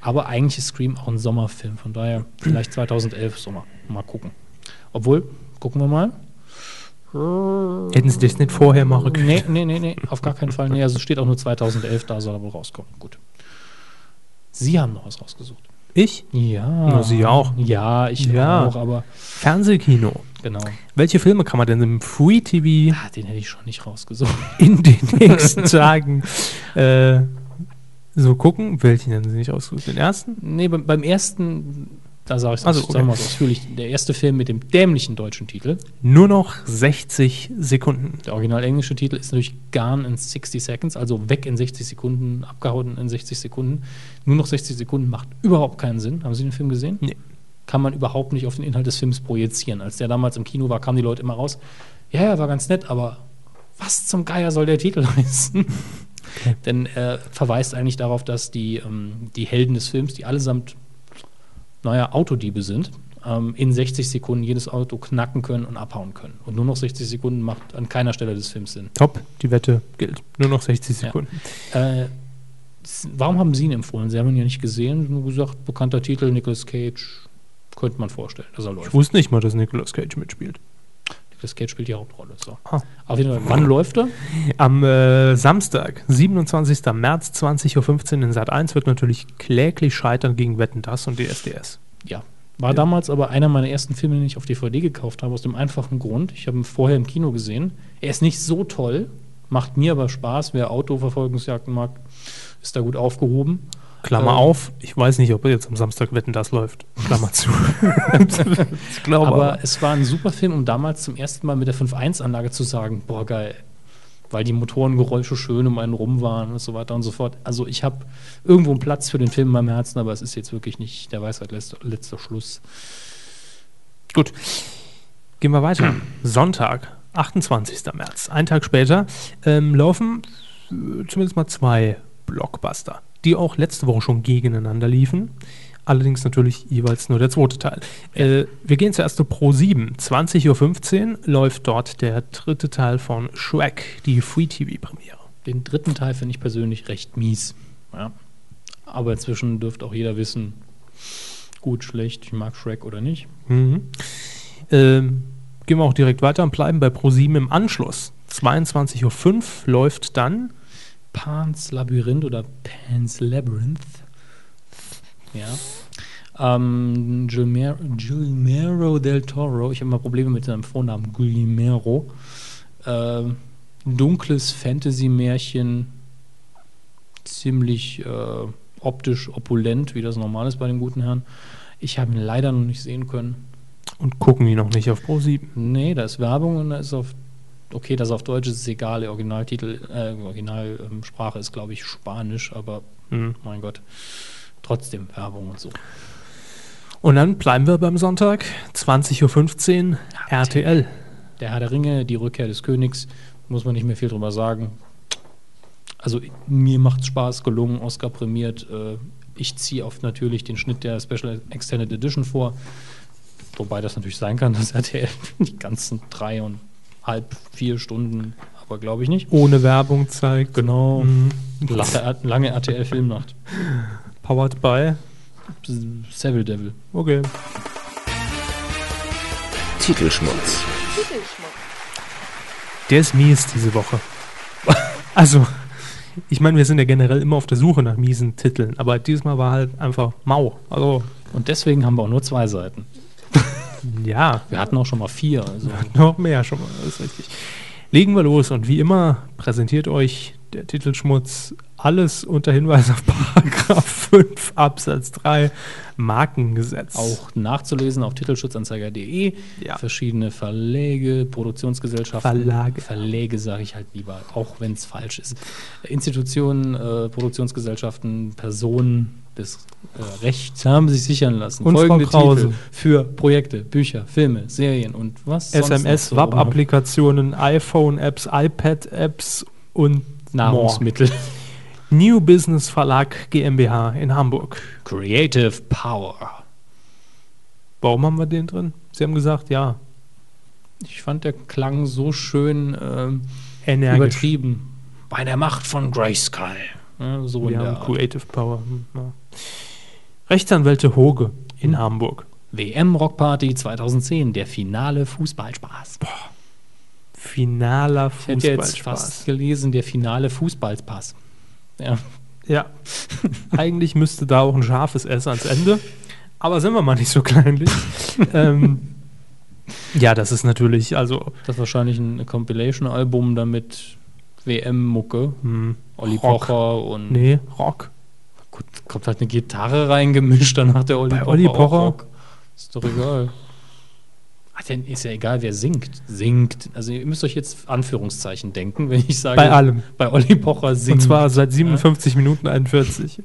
Aber eigentlich ist Scream auch ein Sommerfilm, von daher vielleicht [CLEARS THROAT] 2011 Sommer. Mal gucken. Obwohl, gucken wir mal. Hätten sie das nicht vorher machen können? Nee, nee, nee, nee, auf gar keinen Fall. Nee, also es steht auch nur 2011, da soll er wohl rauskommen. Gut. Sie haben noch was rausgesucht. Ich? Ja. Na, Sie auch. Ja, ich Ja. auch, aber Fernsehkino. genau. Welche Filme kann man denn im Free TV Ah, den hätte ich schon nicht rausgesucht. [LAUGHS] in den nächsten Tagen äh, so gucken? Welchen haben Sie nicht ausgesucht? Den ersten? Nee, beim, beim ersten, da sage ich es Also, okay. wir es ausführlich, der erste Film mit dem dämlichen deutschen Titel. Nur noch 60 Sekunden. Der original englische Titel ist natürlich Gone in 60 Seconds, also weg in 60 Sekunden, abgehauen in 60 Sekunden. Nur noch 60 Sekunden macht überhaupt keinen Sinn. Haben Sie den Film gesehen? Nee. Kann man überhaupt nicht auf den Inhalt des Films projizieren. Als der damals im Kino war, kamen die Leute immer raus. Ja, ja, war ganz nett, aber was zum Geier soll der Titel [LAUGHS] heißen? Denn er verweist eigentlich darauf, dass die, ähm, die Helden des Films, die allesamt, naja, Autodiebe sind, ähm, in 60 Sekunden jedes Auto knacken können und abhauen können. Und nur noch 60 Sekunden macht an keiner Stelle des Films Sinn. Top, die Wette gilt. Nur noch 60 Ja. Sekunden. Äh, s- warum haben Sie ihn empfohlen? Sie haben ihn ja nicht gesehen, nur gesagt, bekannter Titel, Nicolas Cage, könnte man vorstellen, dass er läuft. Ich wusste nicht mal, dass Nicolas Cage mitspielt. Nicolas Cage spielt die Hauptrolle. So. Ah. Auf jeden Fall, wann läuft er? Am äh, Samstag, 27. März, 20.15 Uhr in Sat 1 wird natürlich kläglich scheitern gegen Wetten Das und DSDS. Ja. War damals aber einer meiner ersten Filme, den ich auf DVD gekauft habe, aus dem einfachen Grund. Ich habe ihn vorher im Kino gesehen. Er ist nicht so toll, macht mir aber Spaß. Wer Autoverfolgungsjagden mag, ist da gut aufgehoben. Klammer Ähm. auf, ich weiß nicht, ob jetzt am Samstag Wetten Das läuft. Klammer zu. [LAUGHS] ich glaube aber es war ein super Film, um damals zum ersten Mal mit der 5.1-Anlage zu sagen, boah, geil. Weil die Motorengeräusche schön um einen rum waren und so weiter und so fort. Also ich habe irgendwo einen Platz für den Film in meinem Herzen, aber es ist jetzt wirklich nicht der Weisheit letzter, letzter Schluss. Gut. Gehen wir weiter. Sonntag, 28. März. Ein Tag später ähm, laufen äh, zumindest mal zwei Blockbuster, die auch letzte Woche schon gegeneinander liefen. Allerdings natürlich jeweils nur der zweite Teil. Äh, wir gehen zuerst zu Pro 7. 20.15 Uhr läuft dort der dritte Teil von Shrek, die Free TV-Premiere. Den dritten Teil finde ich persönlich recht mies. Ja. Aber inzwischen dürfte auch jeder wissen, gut, schlecht, ich mag Shrek oder nicht. Mhm. Ähm, gehen wir auch direkt weiter und bleiben bei Pro7 im Anschluss. 22.05 Uhr läuft dann Pan's Labyrinth oder Pan's Labyrinth. Ja. Ähm, Gilmer Gilmero del Toro, ich habe mal Probleme mit seinem Vornamen, Guillermo. Ähm, dunkles Fantasy-Märchen, ziemlich äh, optisch opulent, wie das normal ist bei dem guten Herrn. Ich habe ihn leider noch nicht sehen können. und gucken ihn noch nicht auf Pro7. Nee, da ist Werbung und da ist auf. Okay, das auf Deutsch ist es egal. Der Originaltitel, äh, Originalsprache ist, glaube ich, Spanisch, aber Mhm. mein Gott, trotzdem Werbung und so. Und dann bleiben wir beim Sonntag, 20.15 Uhr, RTL. Der Herr der Ringe, die Rückkehr des Königs, muss man nicht mehr viel drüber sagen. Also mir macht Spaß, gelungen, Oscar prämiert. Äh, ich ziehe oft natürlich den Schnitt der Special Extended Edition vor. Wobei das natürlich sein kann, dass [LAUGHS] RTL die ganzen dreieinhalb, vier Stunden, aber glaube ich nicht. Ohne Werbung zeigt. Genau. Mhm. Lange, lange RTL-Filmnacht. Powered by. Seville Devil. Okay. Titelschmutz. Der ist mies diese Woche. [LAUGHS] also, ich meine, wir sind ja generell immer auf der Suche nach miesen Titeln, aber diesmal war halt einfach mau. Also, Und deswegen haben wir auch nur zwei Seiten. [LAUGHS] ja, Wir hatten auch schon mal vier. Also noch mehr schon mal, das ist richtig. Legen wir los und wie immer präsentiert euch der Titelschmutz alles unter Hinweis auf Paragraph [LAUGHS] 5 Absatz 3 Markengesetz. auch nachzulesen auf titelschutzanzeiger.de. Ja. Verschiedene Verläge, Produktionsgesellschaften. Verlage. Verläge sage ich halt lieber, auch wenn es falsch ist. Institutionen, äh, Produktionsgesellschaften, Personen des äh, Rechts haben sich sichern lassen. Und Frau Folgende Krause. Titel für Projekte, Bücher, Filme, Serien und was SMS, so WAP-Applikationen, iPhone-Apps, iPad-Apps und Nahrungsmittel. [LAUGHS] New Business Verlag GmbH in Hamburg. Creative Power. Warum haben wir den drin? Sie haben gesagt, ja, Ich fand, der klang so schön energisch. übertrieben. Bei der Macht von Grayskull. Ja, so in Wir der haben Art. Creative Power. hm, Ja. Rechtsanwälte Hoge in Hamburg. WM Rockparty 2010, der finale Fußballspaß. Finaler Ich hätte jetzt Fußballspaß. fast gelesen, der finale Fußballspaß. Ja. Ja, eigentlich müsste da auch ein scharfes S ans Ende. Aber sind wir mal nicht so kleinlich. [LAUGHS] ähm, ja, das ist natürlich, also Das ist wahrscheinlich ein Compilation-Album damit WM-Mucke. hm, Olli Rock. Pocher und nee, Rock. gut, kommt halt eine Gitarre reingemischt, dann hat der Olli Bei Pocher. Olli Pocher? Rock. Ist doch egal. Denn ist ja egal, wer singt. Singt. Also ihr müsst euch jetzt Anführungszeichen denken, wenn ich sage, Bei allem. bei Olli Pocher singt. Und zwar seit 57 Minuten 41.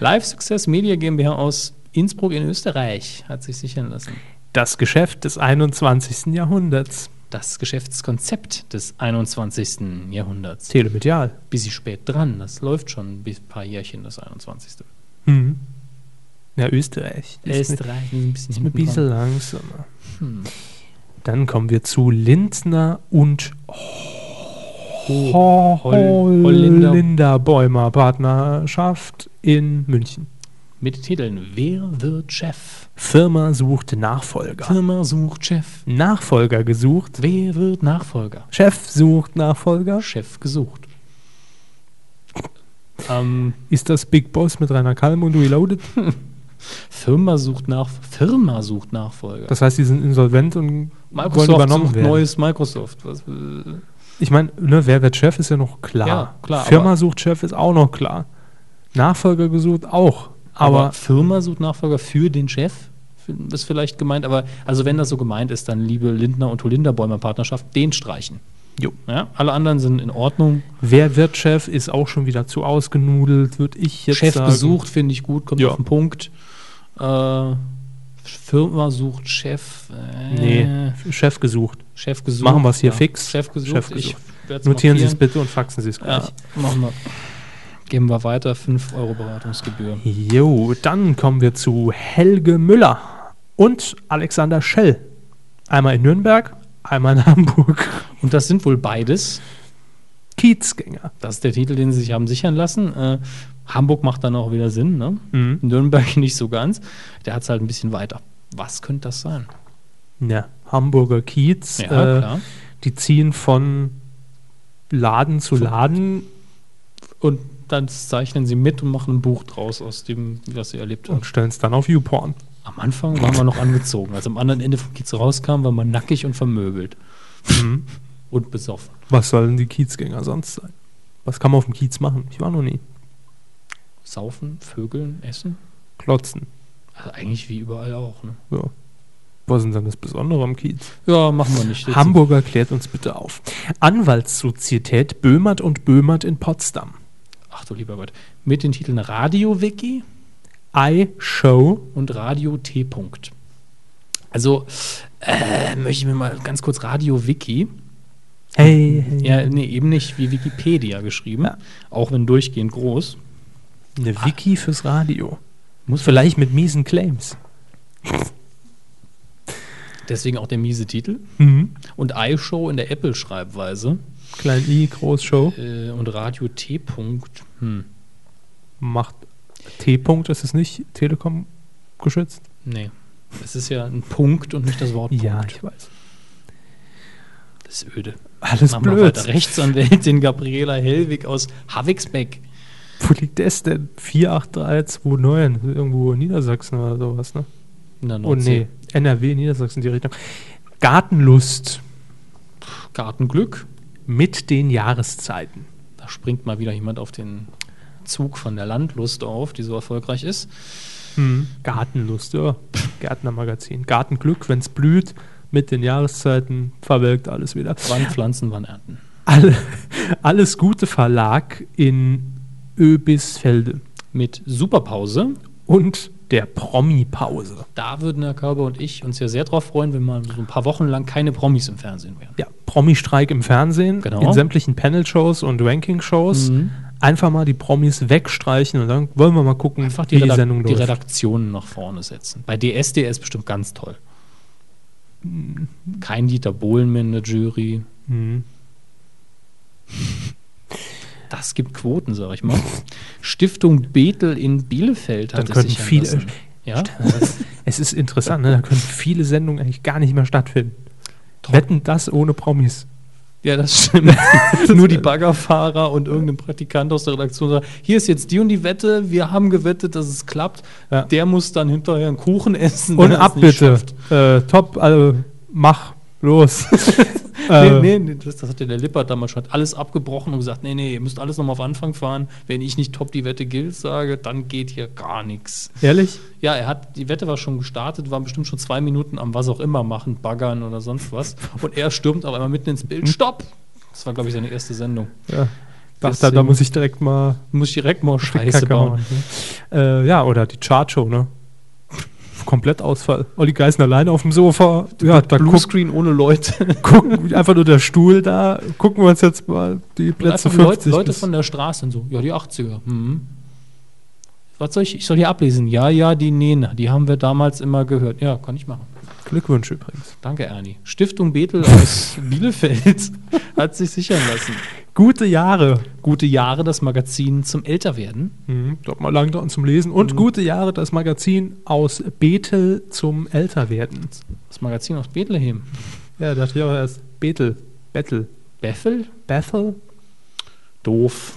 Live Success Media GmbH aus Innsbruck in Österreich hat sich sichern lassen. Das Geschäft des 21. Jahrhunderts. Das Geschäftskonzept des 21. Jahrhunderts. Telemedial. Bisschen spät dran, das läuft schon ein paar Jährchen, das 21. Hm. Ja, Österreich. Österreich ist ein bisschen ist ein bisschen langsamer. Hm. Dann kommen wir zu Lindner und Holländer. Holländer Bäumer Partnerschaft in München. Mit Titeln Wer wird Chef? Firma sucht Nachfolger. Firma sucht Chef. Nachfolger gesucht. Wer wird Nachfolger? Chef sucht Nachfolger. Chef gesucht. Ähm, Ist das Big Boss mit Rainer Kalm und Reloaded? [LAUGHS] Firma sucht nach Firma sucht Nachfolger. Das heißt, die sind insolvent und wollen Microsoft übernommen sucht werden. neues Microsoft. Was, Ich meine, ne, wer wird Chef ist ja noch klar. Ja, klar, Firma sucht Chef ist auch noch klar. Nachfolger gesucht auch. aber, Aber, Firma sucht Nachfolger für den Chef ist vielleicht gemeint, aber also wenn das so gemeint ist, dann liebe Lindner und Holinda Bäumer Partnerschaft, den streichen. Jo. Ja, alle anderen sind in Ordnung. wer wird Chef ist auch schon wieder zu ausgenudelt, würde ich jetzt Chef sagen. gesucht finde ich gut, kommt Ja. auf den Punkt. Äh, Firma sucht Chef. Äh, Nee, Chef gesucht. Chef gesucht. Machen wir's hier fix. Chef gesucht. Chef gesucht. Notieren Sie es bitte und faxen Sie es Ja, gleich. machen wir. Geben wir weiter, 5 Euro Beratungsgebühr. Jo, dann kommen wir zu Helge Müller und Alexander Schell. Einmal in Nürnberg, einmal in [LAUGHS] Hamburg. Und das sind wohl beides. Kiezgänger. Das ist der Titel, den sie sich haben sichern lassen. Äh, Hamburg macht dann auch wieder Sinn, ne? Mhm. Nürnberg [LAUGHS] nicht so ganz. Der hat es halt ein bisschen weiter. Was könnte das sein? Ja, Hamburger Kiez. Ja, äh, klar. Die ziehen von Laden zu Laden Und dann zeichnen sie mit und machen ein Buch draus aus dem, was sie erlebt haben. und stellen es dann auf YouPorn. Am Anfang waren wir noch angezogen. Als am anderen Ende vom Kiez rauskam, war man nackig und vermöbelt. Mhm. Und besoffen. Was sollen die Kiezgänger sonst sein? Was kann man auf dem Kiez machen? Ich war noch nie. Saufen, Vögeln, Essen. Klotzen. Also eigentlich wie überall auch. Ne? Ja. Was ist denn das Besondere am Kiez? Ja, machen wir nicht. Hamburger klärt uns bitte auf. Anwaltssozietät Böhmert und Böhmert in Potsdam. Ach du lieber Gott. Mit den Titeln Radio Wiki I-Show. und Radio T. -Punkt. Also äh, möchte ich mir mal ganz kurz Radio Wiki. Hey, hey. Ja, nee, eben nicht wie Wikipedia geschrieben. Ja. Auch wenn durchgehend groß. Eine Wiki fürs Radio. Muss Vielleicht mit miesen Claims. Deswegen auch der miese Titel. Mhm. Und iShow in der Apple-Schreibweise. Klein I, Groß Show. Äh, und Radio T. -Punkt. Hm, Macht T-Punkt, ist es nicht Telekom geschützt? nee. Es ist ja ein Punkt und nicht das Wort Punkt. ich weiß. Das ist öde. Alles Machen blöd. Rechtsanwältin Gabriela Hellwig aus Havigsbeck. Wo liegt das denn? 48329. Irgendwo in Niedersachsen oder sowas, ne? Der Oh nee, NRW, Niedersachsen, die Richtung. Gartenlust Gartenglück. mit den Jahreszeiten. Da springt mal wieder jemand auf den Zug von der Landlust auf, die so erfolgreich ist. Hm. Gartenlust, ja. [LAUGHS] Gärtnermagazin. Gartenglück, wenn es blüht, mit den Jahreszeiten verwelkt alles wieder. Wann pflanzen, wann ernten. Alle, [LAUGHS] alles Gute Verlag in Öbisfelde. Mit Superpause. Und der Promi-Pause. Da würden Herr Körber und ich uns ja sehr drauf freuen, wenn mal so ein paar Wochen lang keine Promis im Fernsehen wären. Ja, Promi-Streik im Fernsehen, Genau. in sämtlichen Panel-Shows und Ranking-Shows. Mhm. Einfach mal die Promis wegstreichen und dann wollen wir mal gucken, Einfach die, wie die Redak Sendung die läuft. Redaktionen nach vorne setzen. Bei DSDS bestimmt ganz toll. Kein Dieter Bohlen mehr in der Jury. Mhm. Das gibt Quoten, sag ich mal. Stiftung Bethel in Bielefeld Dann hat es sich viele- lassen. Ja? Es ist interessant, ne? da können viele Sendungen eigentlich gar nicht mehr stattfinden. Wetten das ohne Promis. ja, das stimmt. [LAUGHS] Nur die Baggerfahrer und irgendein Praktikant aus der Redaktion sagt, hier ist jetzt die und die Wette, wir haben gewettet, dass es klappt. Ja. Der muss dann hinterher einen Kuchen essen. Und ab bitte. Äh, top, also mach, los. [LAUGHS] Nee, Äh, nee, nee, das, das hat ja der Lippert damals schon. Hat alles abgebrochen und gesagt, nee, nee, ihr müsst alles nochmal auf Anfang fahren. Wenn ich nicht top die Wette gilt sage, dann geht hier gar nichts. Ehrlich? Ja, er hat, die Wette war schon gestartet, war bestimmt schon zwei Minuten am was auch immer machen, baggern oder sonst was. Und er stürmt auf einmal mitten ins Bild. Stopp! Das war, glaube ich, seine erste Sendung. Ja. Dachte, Deswegen- da muss ich direkt mal Muss ich direkt mal Scheiße bauen. machen, ne? äh, ja, oder die Chartshow, ne? Komplettausfall. Olli Geißen alleine auf dem Sofa. Ja, da Bluescreen ohne Leute. [LAUGHS] gucken, einfach nur der Stuhl da. Gucken wir uns jetzt mal die Plätze einfach Leute, 50 Leute bis- von der Straße und so, ja, die 80er. Mhm. Was soll ich? Ich soll hier ablesen. Ja, ja, die Nena, die haben wir damals immer gehört. Ja, kann ich machen. Glückwunsch übrigens. Danke, Ernie. Stiftung Bethel aus [LAUGHS] Bielefeld hat sich sichern lassen. Gute Jahre. Gute Jahre, das Magazin zum Älterwerden. Mhm, dort mal lang dran zum Lesen. Und gute Jahre, das Magazin aus Bethel zum Älterwerden. Das Magazin aus Bethlehem. Ja, dachte ich auch erst. Bethel. Bethel. Bethel? Bethel? Doof.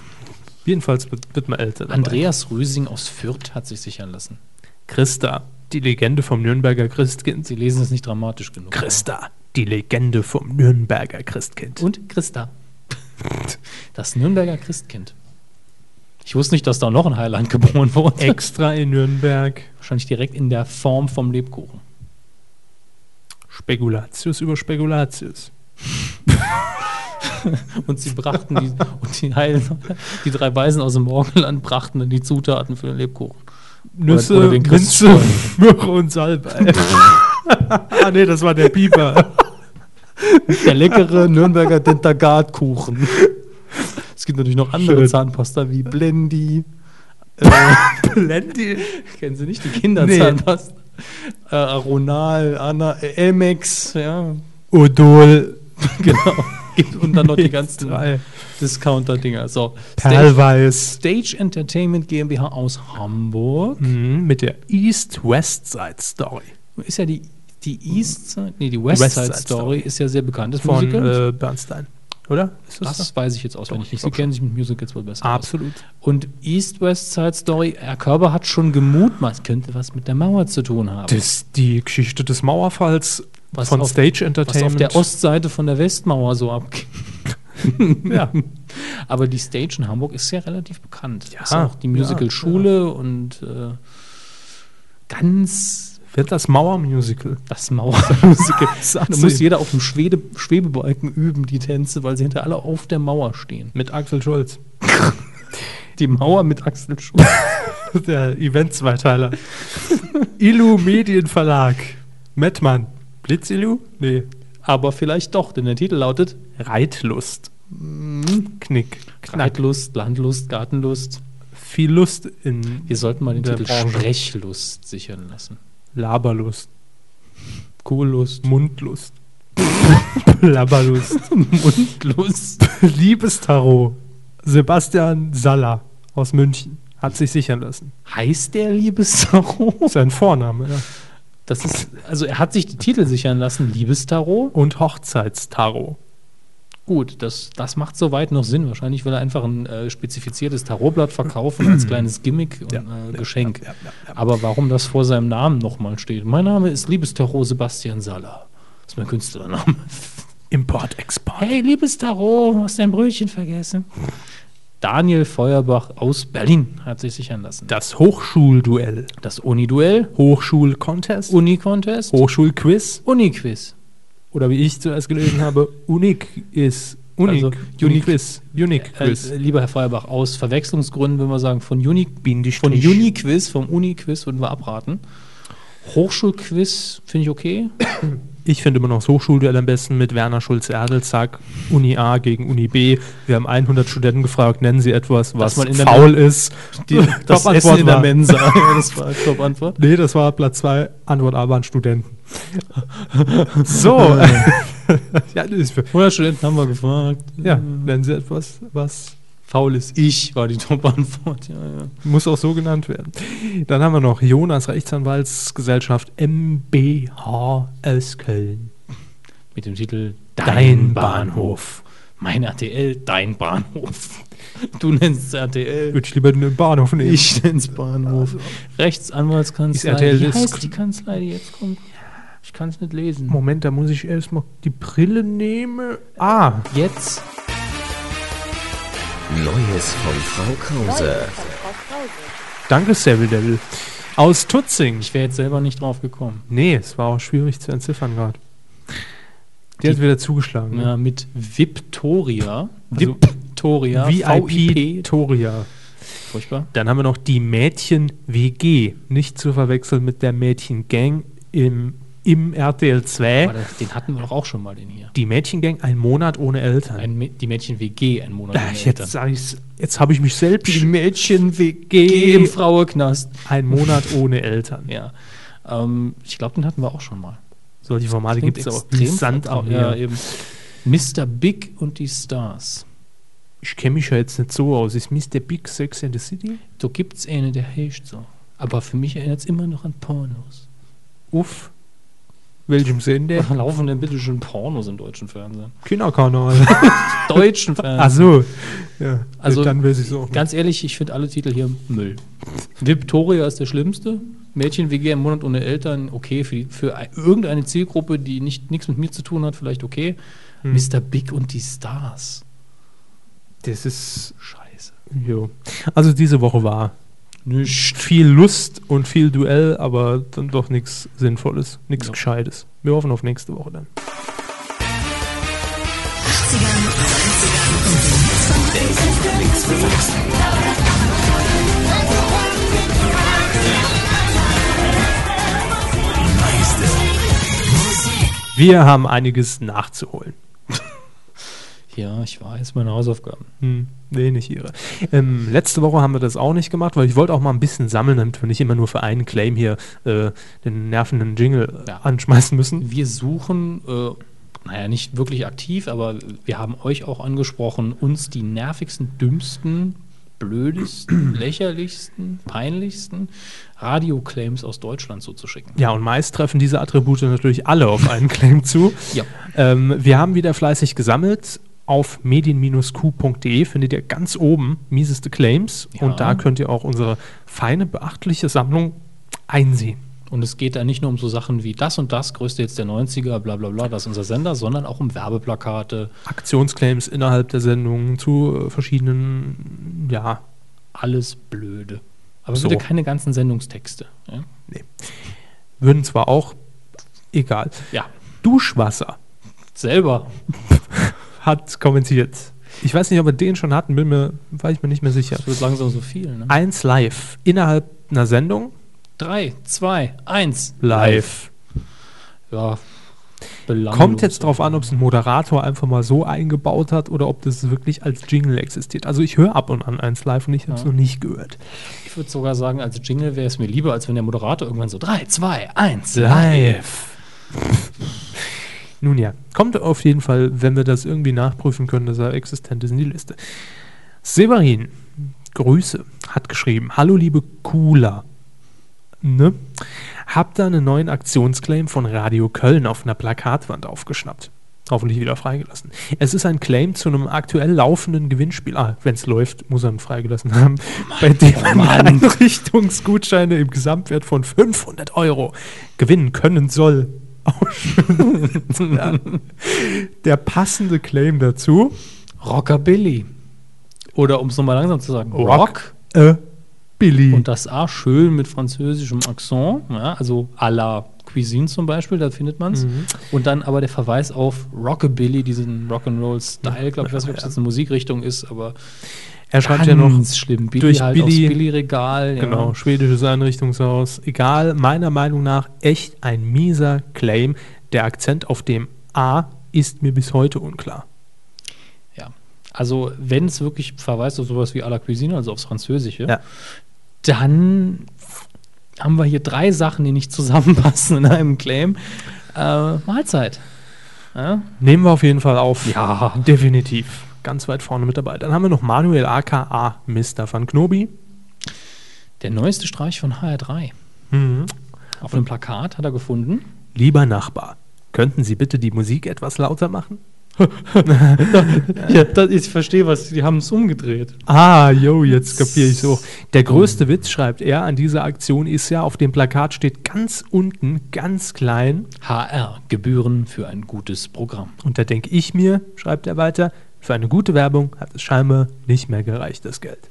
Jedenfalls wird, wird man älter. dabei. Andreas Rösing aus Fürth hat sich sichern lassen. Christa. Die Legende vom Nürnberger Christkind. Sie lesen es nicht dramatisch genug. Christa. Die Legende vom Nürnberger Christkind. Und Christa. Das Nürnberger Christkind. Ich wusste nicht, dass da noch ein Heiland [LAUGHS] geboren wurde. Extra in Nürnberg. Wahrscheinlich direkt in der Form vom Lebkuchen. Spekulatius über Spekulatius. [LAUGHS] Und sie brachten die, und die Heilen, die drei Weisen aus dem Morgenland brachten dann die Zutaten für den Lebkuchen. Nüsse, oder den Minze. [LAUGHS] Myrrhe und Salbei. ah, nee, das war der Pieper. [LAUGHS] Der leckere Nürnberger Dentagard-Kuchen. Es gibt natürlich noch andere Schön. Zahnpasta wie Blendi. [LAUGHS] Äh, Blendi. kennen Sie nicht die Kinderzahnpasta? Äh, Aronal, Anna, äh, Elmex, ja, Odol. [LAUGHS] genau. und dann noch die ganzen Drei. Discounter-Dinger. So, Stage, Perlweiß. Stage Entertainment GmbH aus Hamburg. Mhm, mit der East-West Side Story. Ist ja die, die East Side, nee, die West, West Side, Side Story Story. ist ja sehr bekannt. Das Von äh, Bernstein. Oder? Ist das das weiß ich jetzt auswendig nicht. ich Sie kennen sich mit Musicals wohl besser aus. Absolut. Und East West Side Story, Herr Körber hat schon gemutmaßt, könnte was mit der Mauer zu tun haben. Das die Geschichte des Mauerfalls Was von auf- Stage was Entertainment. auf der Ostseite von der Westmauer so abgeht. [LAUGHS] Ja. Aber die Stage in Hamburg ist ja relativ bekannt. Ja, ist auch die Musical-Schule und äh, ganz Wird das Mauermusical. das Mauermusical. [LAUGHS] da muss jeder auf dem Schwede Schwebebalken üben, die Tänze, weil sie hinter alle auf der Mauer stehen. Mit Axel Schulz. Die Mauer mit Axel Schulz. [LAUGHS] Der Event-Zweiteiler. Illu Medienverlag. Mettmann. Blitzilu? Nee. Aber vielleicht doch, denn der Titel lautet Reitlust. Knick. Knack. Reitlust, Landlust, Gartenlust. Viel Lust in Wir sollten mal den Titel Branche. Sprechlust sichern lassen. Laberlust. Kuhllust. Mundlust. [LAUGHS] Blabberlust. Mundlust. Liebestarot. Sebastian Saller aus München hat sich sichern lassen. Heißt der Liebestarot? Sein Vorname, ja. Das ist, also er hat sich die Titel sichern lassen, Liebestarot. Und Hochzeitstarot. Gut, das, das macht soweit noch Sinn. Wahrscheinlich will er einfach ein äh, spezifiziertes Tarotblatt verkaufen als [CLEARS THROAT] kleines Gimmick und Ja, äh, Geschenk. ja, ja. Aber warum das vor seinem Namen nochmal steht? Mein Name ist Liebestarot Sebastian Saller. Das ist mein Künstlername. [LAUGHS] Import, Export. Hey, Liebestarot, hast dein Brötchen vergessen? Daniel Feuerbach aus Berlin hat sich sichern lassen. Das Hochschulduell. Das Uni-Duell, Hochschulcontest. Uni-Contest, Hochschulquiz. Uni-Quiz. Oder wie ich zuerst gelesen habe, Unique ist. Unique. Also. Unique Äh, Quiz. lieber Herr Feuerbach, aus Verwechslungsgründen würden wir sagen, von, Uni, Bindestrich. von Uni-Quiz, vom Uni-Quiz würden wir abraten. Hochschulquiz finde ich okay. [COUGHS] Ich finde immer noch das Hochschulduell am besten mit Werner Schulze-Erdelszack, Uni A gegen Uni B. Wir haben 100 Studenten gefragt, nennen sie etwas, was man in der faul ist. Die, [LAUGHS] das Essen in der Mensa. [LAUGHS] Ja, das war Top-Antwort. Nee, das war Platz 2. Antwort A waren Studenten. [LAUGHS] so. ja, das ist für, 100 Studenten haben wir gefragt. ja, nennen sie etwas, was Faul ist ich, war die [LAUGHS] Top-Antwort. Ja, ja. muss auch so genannt werden. Dann haben wir noch Jonas Rechtsanwaltsgesellschaft MBH aus Köln. Mit dem Titel Dein Bahnhof. Mein RTL, dein Bahnhof. Du nennst es RTL. Würde ich lieber den Bahnhof nehmen. Ich nenn's Bahnhof. Rechtsanwaltskanzlei. Ist RTL Wie heißt die Kanzlei, die jetzt kommt? Ich kann es nicht lesen. Moment, da muss ich erstmal die Brille nehmen. Ah, Jetzt Neues von Frau Krause. danke, Seville Devil. Aus Tutzing. Ich wäre jetzt selber nicht drauf gekommen. Nee, es war auch schwierig zu entziffern gerade. Die, hat wieder zugeschlagen. ne? Ja, mit Victoria. Also Vip- Victoria. VIP VIP. Toria. Furchtbar. Dann haben wir noch die Mädchen-WG. Nicht zu verwechseln mit der Mädchen-Gang im, im RTL 2. Aber das- den hatten wir doch auch schon mal, den hier. Die Mädchen-Gang, ein Monat ohne Eltern. Ein, die Mädchen-WG, ein Monat. Ohne jetzt Eltern. jetzt habe ich mich selbst. Die Mädchen-WG im Frauenknast. Ein Monat ohne Eltern. Ja. Ähm, ich glaube, den hatten wir auch schon mal. Solche Formate gibt es auch. Sand am vertraut. Ja, eben. Mr. Big und die Stars. Ich kenne mich ja jetzt nicht so aus. Ist Mr. Big Sex in the City? Da gibt es eine, der heißt so. Aber für mich erinnert es immer noch an Pornos. Uff. Welchem Sender? [LAUGHS] Laufen denn bitte schon Pornos im deutschen Fernsehen? Kinderkanal. [LAUGHS] Deutschen Fernsehen. Ach so. Ja, Also, dann weiß ich auch. Ganz ehrlich, ich finde alle Titel hier Müll. Victoria ist der schlimmste. Mädchen WG im Monat ohne Eltern, okay. Für, für ein- irgendeine Zielgruppe, die nicht nichts mit mir zu tun hat, vielleicht okay. Hm. Mr. Big und die Stars. Das ist. Scheiße. Jo. Also diese Woche war Nicht. viel Lust und viel Duell, aber dann doch nichts Sinnvolles, nichts Ja. Gescheites. Wir hoffen auf nächste Woche dann. Wir haben einiges nachzuholen. Ja, ich weiß, meine Hausaufgaben. Hm, nee, nicht ihre. Ähm, letzte Woche haben wir das auch nicht gemacht, weil ich wollte auch mal ein bisschen sammeln, damit wir nicht immer nur für einen Claim hier äh, den nervenden Jingle Ja. anschmeißen müssen. Wir suchen äh, naja, nicht wirklich aktiv, aber wir haben euch auch angesprochen, uns die nervigsten, dümmsten, blödesten, [CLEARS THROAT] lächerlichsten, peinlichsten Radio-Claims aus Deutschland zuzuschicken. Ja, und meist treffen diese Attribute natürlich alle auf einen Claim zu. Ja. Ähm, wir haben wieder fleißig gesammelt. Auf medien-q.de findet ihr ganz oben mieseste Claims Ja. und da könnt ihr auch unsere feine, beachtliche Sammlung einsehen. Und es geht da nicht nur um so Sachen wie das und das, größte jetzt der 90er, bla bla bla, das ist unser Sender, sondern auch um Werbeplakate, Aktionsclaims innerhalb der Sendung zu äh, verschiedenen, ja, alles blöde. Aber So. bitte keine ganzen Sendungstexte. Ja. würden zwar auch, egal. ja, Duschwasser selber. [LAUGHS] hat kommentiert. Ich weiß nicht, ob wir den schon hatten, bin mir, war ich mir nicht mehr sicher. Das wird langsam so viel. Ne? Eins live innerhalb einer Sendung Drei, zwei, eins. live. Ja. belanglos. Kommt jetzt drauf an, ob es ein Moderator einfach mal so eingebaut hat oder ob das wirklich als Jingle existiert. Also ich höre ab und an eins live und ich habe es Ja. noch nicht gehört. Ich würde sogar sagen, als Jingle wäre es mir lieber, als wenn der Moderator irgendwann so drei, zwei, eins. Live. [LAUGHS] Nun ja, kommt auf jeden Fall, wenn wir das irgendwie nachprüfen können, dass er existent ist in die Liste. Severin, Grüße, hat geschrieben: Hallo, liebe Cooler. Ne? Hab da einen neuen Aktionsclaim von Radio Köln auf einer Plakatwand aufgeschnappt. Hoffentlich wieder freigelassen. Es ist ein Claim zu einem aktuell laufenden Gewinnspiel. Ah, wenn es läuft, muss er ihn freigelassen haben. bei dem man Einrichtungsgutscheine im Gesamtwert von 500 Euro gewinnen können soll. Ja. Der passende Claim dazu: Rockabilly. Oder um es nochmal langsam zu sagen, Rock. Äh, Billy. Und das A schön mit französischem Akzent, ja, also à la Cuisine zum Beispiel, da findet man es. Mhm. Und dann aber der Verweis auf Rockabilly, diesen Rock'n'Roll-Style, glaube ich, weiß nicht, ob es jetzt eine Musikrichtung ist, aber er schreibt ja noch schlimm. Billy durch halt Billy- aufs Billy-Regal. Ja. Genau, schwedisches Einrichtungshaus. Egal, meiner Meinung nach echt ein mieser Claim. Der Akzent auf dem A ist mir bis heute unklar. Ja. Also, wenn es wirklich verweist auf sowas wie à la Cuisine, also aufs Französische, Ja. dann haben wir hier drei Sachen, die nicht [LAUGHS] zusammenpassen in einem Claim. Äh, Mahlzeit. Ja? Nehmen wir auf jeden Fall auf. Ja. Definitiv. Ganz weit vorne mit dabei. Dann haben wir noch Manuel aka Mr. van Knobi. Der neueste Streich von HR3. Mhm. Auf einem Plakat hat er gefunden. Lieber Nachbar, könnten Sie bitte die Musik etwas lauter machen? [LAUGHS] Ja, das, ich verstehe was. Die haben es umgedreht. Ah, yo, jetzt kapiere ich so. Der größte Witz, schreibt er, an dieser Aktion ist ja, auf dem Plakat steht ganz unten, ganz klein, HR, Gebühren für ein gutes Programm. und da denke ich mir, schreibt er weiter, für eine gute Werbung hat es scheinbar nicht mehr gereicht, das Geld.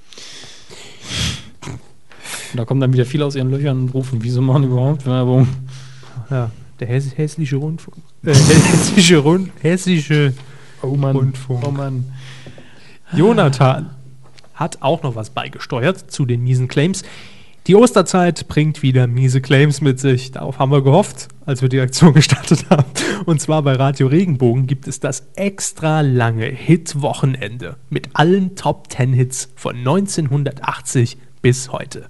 Da kommen dann wieder viele aus ihren Löchern und rufen, wieso machen die überhaupt Werbung? Ja, der Hess hässliche Rundfunk. [LAUGHS] Äh, hessische Rund hessische Oh Mann. Rundfunk. Oh Mann. Jonathan hat auch noch was beigesteuert zu den miesen Claims. Die Osterzeit bringt wieder miese Claims mit sich. Darauf haben wir gehofft, als wir die Aktion [LAUGHS] gestartet haben. Und zwar bei Radio Regenbogen gibt es das extra lange Hit-Wochenende mit allen Top 10 Hits von 1980 bis heute.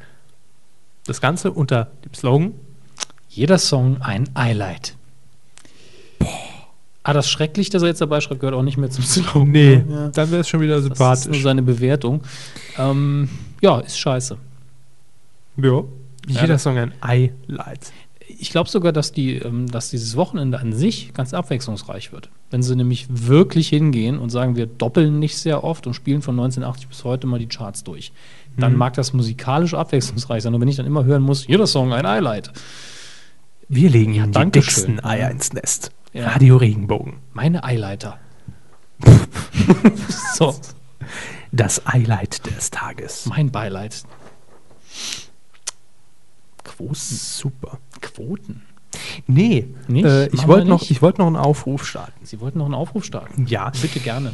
Das Ganze unter dem Slogan Jeder Song ein Highlight. Ah, das schrecklich, dass er jetzt dabei schreibt, gehört auch nicht mehr zum Slogan. Nee, Ja. dann wäre es schon wieder Das ist sympathisch. nur seine Bewertung. Ähm, ja, ist scheiße. Ja. Jeder Ja. Song ein Highlight. Ich glaube sogar, dass, die, ähm, dass dieses Wochenende an sich ganz abwechslungsreich wird. Wenn sie nämlich wirklich hingehen und sagen, wir doppeln nicht sehr oft und spielen von 1980 bis heute mal die Charts durch. Dann Mhm. mag das musikalisch abwechslungsreich sein. Und wenn ich dann immer hören muss, jeder Song ein Highlight. Wir legen Ja, die dicksten. Eier ins Nest. Ja. Radio Regenbogen. Meine Eileiter. [LAUGHS] so, Das Highlight des Tages. mein Beileid. Quoten. Super. Quoten. Nee, Nicht? Äh, ich wollte noch, ich wollte noch einen Aufruf starten. Sie wollten noch einen Aufruf starten. Ja. Bitte gerne.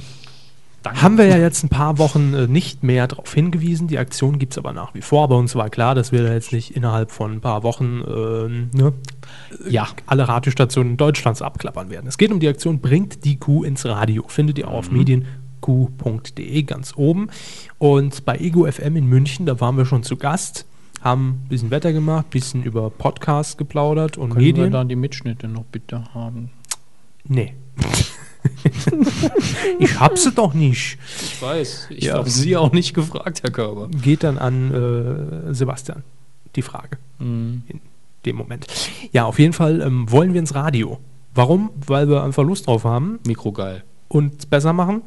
Danke. Haben wir ja jetzt ein paar Wochen äh, nicht mehr darauf hingewiesen. Die Aktion gibt es aber nach wie vor. Aber uns war klar, dass wir da jetzt nicht innerhalb von ein paar Wochen ähm, ne, Ja. alle Radiostationen Deutschlands abklappern werden. Es geht um die Aktion Bringt die Kuh ins Radio. Findet ihr auch auf medienq.de ganz oben. Und bei Ego FM in München, da waren wir schon zu Gast, haben ein bisschen Wetter gemacht, ein bisschen über Podcasts geplaudert und Können wir Medien. da die Mitschnitte noch bitte haben? Nee. [LAUGHS] ich hab sie doch nicht. Ich weiß. Ich Ja. habe Sie auch nicht gefragt, Herr Körber. Geht dann an äh, Sebastian die Frage Mhm. in dem Moment. Ja, auf jeden Fall ähm, wollen wir ins Radio. Warum? Weil wir einfach Lust drauf haben Mikro geil. und besser machen.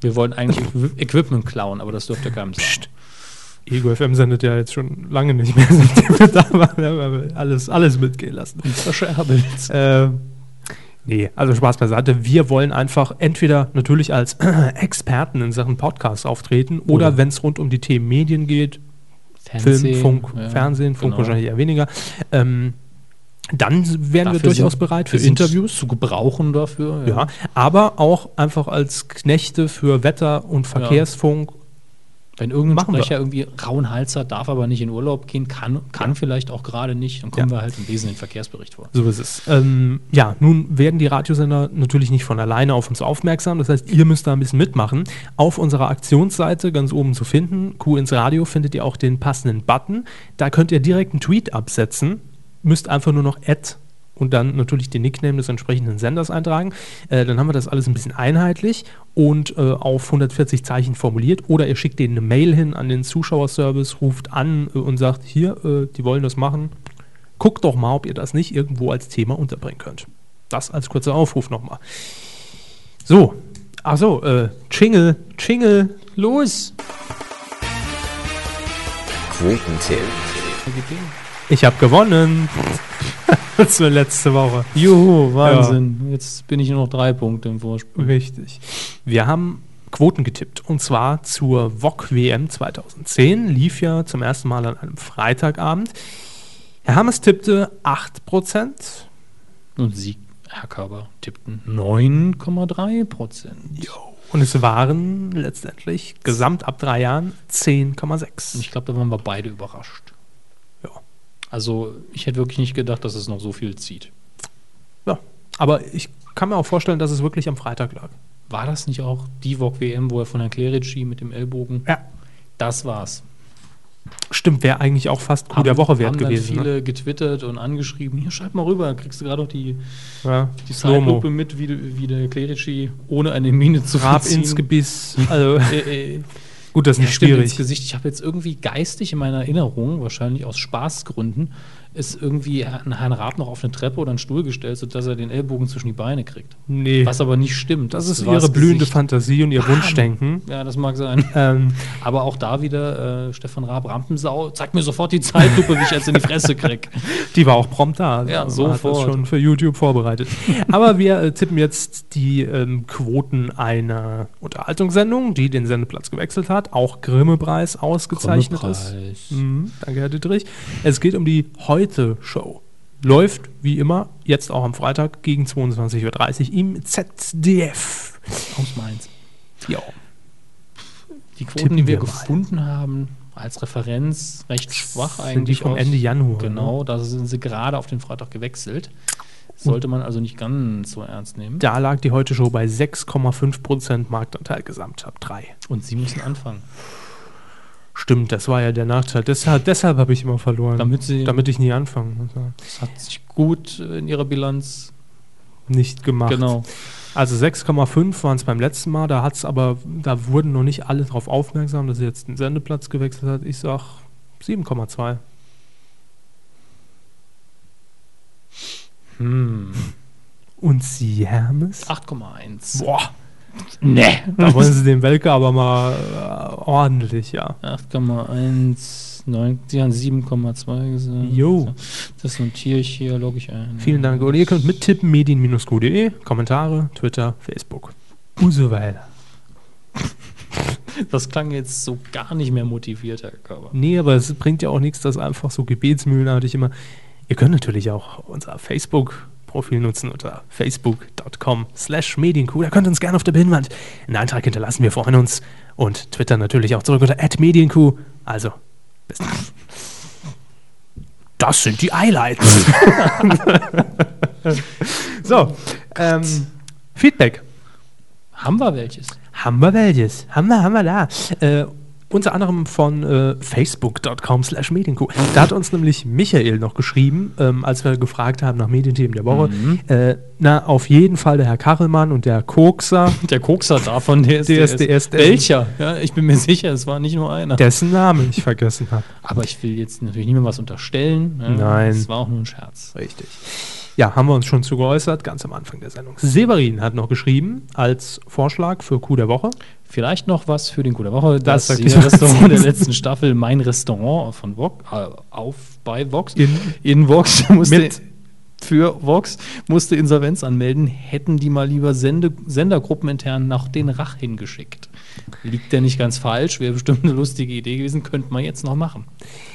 Wir wollen eigentlich Equi- Equipment klauen, aber das dürfte keinem sagen. Psst. Ego FM sendet ja jetzt schon lange nicht mehr, [LAUGHS] seitdem wir da waren. Wir haben alles, alles mitgehen lassen. Verscherbelt. Äh, nee, also Spaß beiseite. Wir wollen einfach entweder natürlich als [CLEARS THROAT] Experten in Sachen Podcast auftreten oder, Oder- wenn es rund um die Themen Medien geht, Film, Funk, ja, Fernsehen, Funk genau. wahrscheinlich eher weniger, ähm, dann wären wir Dafür durchaus sind- bereit für wir Interviews. Zu gebrauchen dafür. Ja, aber auch einfach als Knechte für Wetter- und Verkehrsfunk. Wenn irgendein Machen wir. Sprecher irgendwie rauen Hals hat, darf aber nicht in Urlaub gehen, kann, kann vielleicht auch gerade nicht, dann kommen Ja. wir halt und lesen den Verkehrsbericht vor. So ist es. Ähm, ja, nun werden die Radiosender natürlich nicht von alleine auf uns aufmerksam. Das heißt, ihr müsst da ein bisschen mitmachen. Auf unserer Aktionsseite ganz oben zu finden, Q ins Radio, findet ihr auch den passenden Button. Da könnt ihr direkt einen Tweet absetzen. Müsst einfach nur noch Ad und dann natürlich den Nickname des entsprechenden Senders eintragen. Äh, dann haben wir das alles ein bisschen einheitlich und äh, auf 140 Zeichen formuliert. Oder ihr schickt denen eine Mail hin an den Zuschauerservice, ruft an äh, und sagt, hier, äh, die wollen das machen. Guckt doch mal, ob ihr das nicht irgendwo als Thema unterbringen könnt. Das als kurzer Aufruf nochmal. So, achso, äh, Jingle, Jingle. Los! Quotentipp. Ich habe gewonnen. [LAUGHS] Zur letzte Woche. Juhu, Wahnsinn. Jetzt bin ich nur noch drei Punkte im Vorsprung. Richtig. Wir haben Quoten getippt und zwar zur VOG WM 2010. Lief ja zum ersten Mal an einem Freitagabend. Herr Hammes tippte 8%. Und Sie, Herr Körber, tippten 9,3 Prozent. Und es waren letztendlich gesamt ab drei Jahren 10,6. Ich glaube, da waren wir beide überrascht. Also, ich hätte wirklich nicht gedacht, dass es noch so viel zieht. Ja, aber ich kann mir auch vorstellen, dass es wirklich am Freitag lag. War das nicht auch die VOG WM, wo er von Herrn Clerici mit dem Ellbogen? Ja. Das war's. Stimmt, wäre eigentlich auch fast Coup der Woche wert haben gewesen. Ne? viele getwittert und angeschrieben, hier schreib mal rüber, kriegst du gerade noch die, Ja, die. Zeitlupe mit, wie, wie der Clerici ohne eine Miene zu Grab ins Gebiss. Also, [LAUGHS] Äh, äh, gut, das ist ja, nicht stimmt, ins schwierig. Gesicht. Ich habe jetzt irgendwie geistig in meiner Erinnerung, wahrscheinlich aus Spaßgründen, ist irgendwie ein Herrn Raab noch auf eine Treppe oder einen Stuhl gestellt, sodass er den Ellbogen zwischen die Beine kriegt. Nee, Was aber nicht stimmt. das ist war ihre das blühende Gesicht. Fantasie und ihr Wunschdenken. Ja, das mag sein. Ähm, Aber auch da wieder äh, Stefan Raab, Rampensau, zeig mir sofort die Zeitlupe, wie ich jetzt in die Fresse krieg. [LAUGHS] die war auch prompt da. Also Ja, sofort. Hat das schon für YouTube vorbereitet. Aber wir äh, tippen jetzt die ähm, Quoten einer Unterhaltungssendung, die den Sendeplatz gewechselt hat, auch Grimme-Preis ausgezeichnet ist. Grimme-Preis. Mhm, danke, Herr Dittrich. Es geht um die Heute-Show. Läuft, wie immer, jetzt auch am Freitag gegen 22.30 Uhr im ZDF. Aus Mainz. Ja. Die Quoten, Tippen die wir, wir mal. gefunden haben, als Referenz recht schwach Sind die eigentlich. vom aus- Ende Januar. Genau, Ne? da sind sie gerade auf den Freitag gewechselt. Sollte man also nicht ganz so ernst nehmen. Da lag die Heute-Show bei 6,5% Marktanteil gesamt ab 3. Und sie müssen anfangen. Stimmt, das war ja der Nachteil. Deshalb, deshalb habe ich immer verloren. Damit sie- damit ich nie anfangen. Das hat sich gut in ihrer Bilanz. Nicht gemacht. Genau. Also 6,5 waren es beim letzten Mal. Da hat's aber, da wurden noch nicht alle darauf aufmerksam, dass sie jetzt den Sendeplatz gewechselt hat. Ich sag 7,2. Hm. Und Sie, Hermes? 8,1. Boah, Nee. da wollen Sie den Welke aber mal äh, ordentlich, ja. 8,1. 9, Sie haben 7,2 gesagt. Jo. Das notiere ich hier, logge ich ein. Vielen Dank. Und ihr könnt mittippen, medien-q.de, Kommentare, Twitter, Facebook weiter. [LAUGHS] Das klang jetzt so gar nicht mehr motiviert, Herr Körber. Nee, aber es bringt ja auch nichts, das einfach so gebetsmühlenartig immer. Ihr könnt natürlich auch unser Facebook-Profil nutzen unter facebook.com slash medienkuh. Da könnt ihr uns gerne auf der Pinnwand einen Eintrag hinterlassen. Wir freuen uns. Und Twitter natürlich auch zurück unter medienkuh. Also, bis dann. Das sind die Highlights. [LAUGHS] so, ähm, Feedback. Haben wir welches? Haben wir welches? Haben wir, haben wir da. Äh, unter anderem von äh, facebook.com slash medienkuh. Da hat uns nämlich Michael noch geschrieben, ähm, als wir gefragt haben nach Medienthemen der Woche. Mhm. Äh, na, auf jeden Fall der Herr Kachelmann und der Kokser, [LAUGHS] Der Kokser davon, der ist DSDS. Welcher? Ja, ich bin mir sicher, es war nicht nur einer. dessen Name ich vergessen habe. Aber ich will jetzt natürlich mehr was unterstellen. Ja, Nein. Es war auch nur ein Scherz. Richtig. Ja, haben wir uns schon zu geäußert, ganz am Anfang der Sendung. Severin hat noch geschrieben als Vorschlag für Coup der Woche. Vielleicht noch was für den Coup der Woche. Das, das. Restaurant der letzten Staffel, mein Restaurant von Vox, äh, auf bei Vox, In- in Vox musste Mit- für Vox musste Insolvenz anmelden, hätten die mal lieber Sende, Sendergruppen intern nach den Rach hingeschickt. Liegt der nicht ganz falsch, wäre bestimmt eine lustige Idee gewesen, könnte man jetzt noch machen.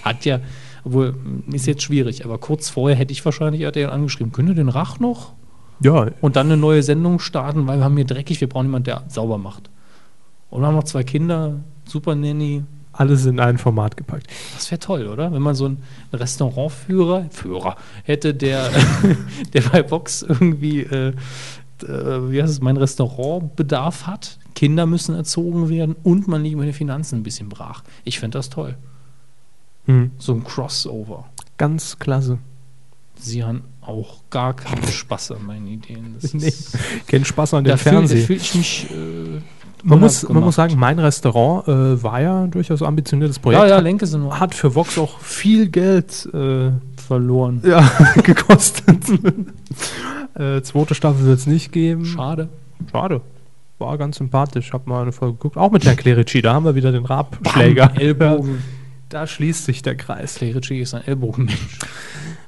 Hat ja, obwohl, mh, ist jetzt schwierig, aber kurz vorher hätte ich wahrscheinlich RTL angeschrieben, könnt ihr den Rach noch? Ja, und dann eine neue Sendung starten, weil wir haben hier dreckig, wir brauchen jemanden, der sauber macht. Und wir haben noch zwei Kinder, Super Nanny. alles in ein Format gepackt. Das wäre toll, oder? Wenn man so einen Restaurantführer Führer hätte, der, [LAUGHS] der bei Box irgendwie, äh, äh, wie heißt es, mein Restaurantbedarf hat. Kinder müssen erzogen werden und man liegt mit den Finanzen ein bisschen brach. Ich fände das toll. Hm. So ein Crossover. Ganz klasse. Sie haben auch gar keinen Spaß an meinen Ideen. Das [LAUGHS] Nee, ist, kein Spaß an dem Fernsehen. fühl ich mich. Äh, man, muss, man muss sagen, mein Restaurant äh, war ja ein durchaus ambitioniertes Projekt. Ja, ja, Lenke sind nur hat für Vox auch viel Geld äh, verloren. [LAUGHS] ja, gekostet. [LAUGHS] äh, zweite Staffel wird es nicht geben. Schade. Schade. War ganz sympathisch. Hab mal eine Folge geguckt. Auch mit Herrn Clerici. Da haben wir wieder den Rabschläger. Bam, Ellbogen. Da schließt sich der Kreis. Clerici ist ein Ellbogenmensch.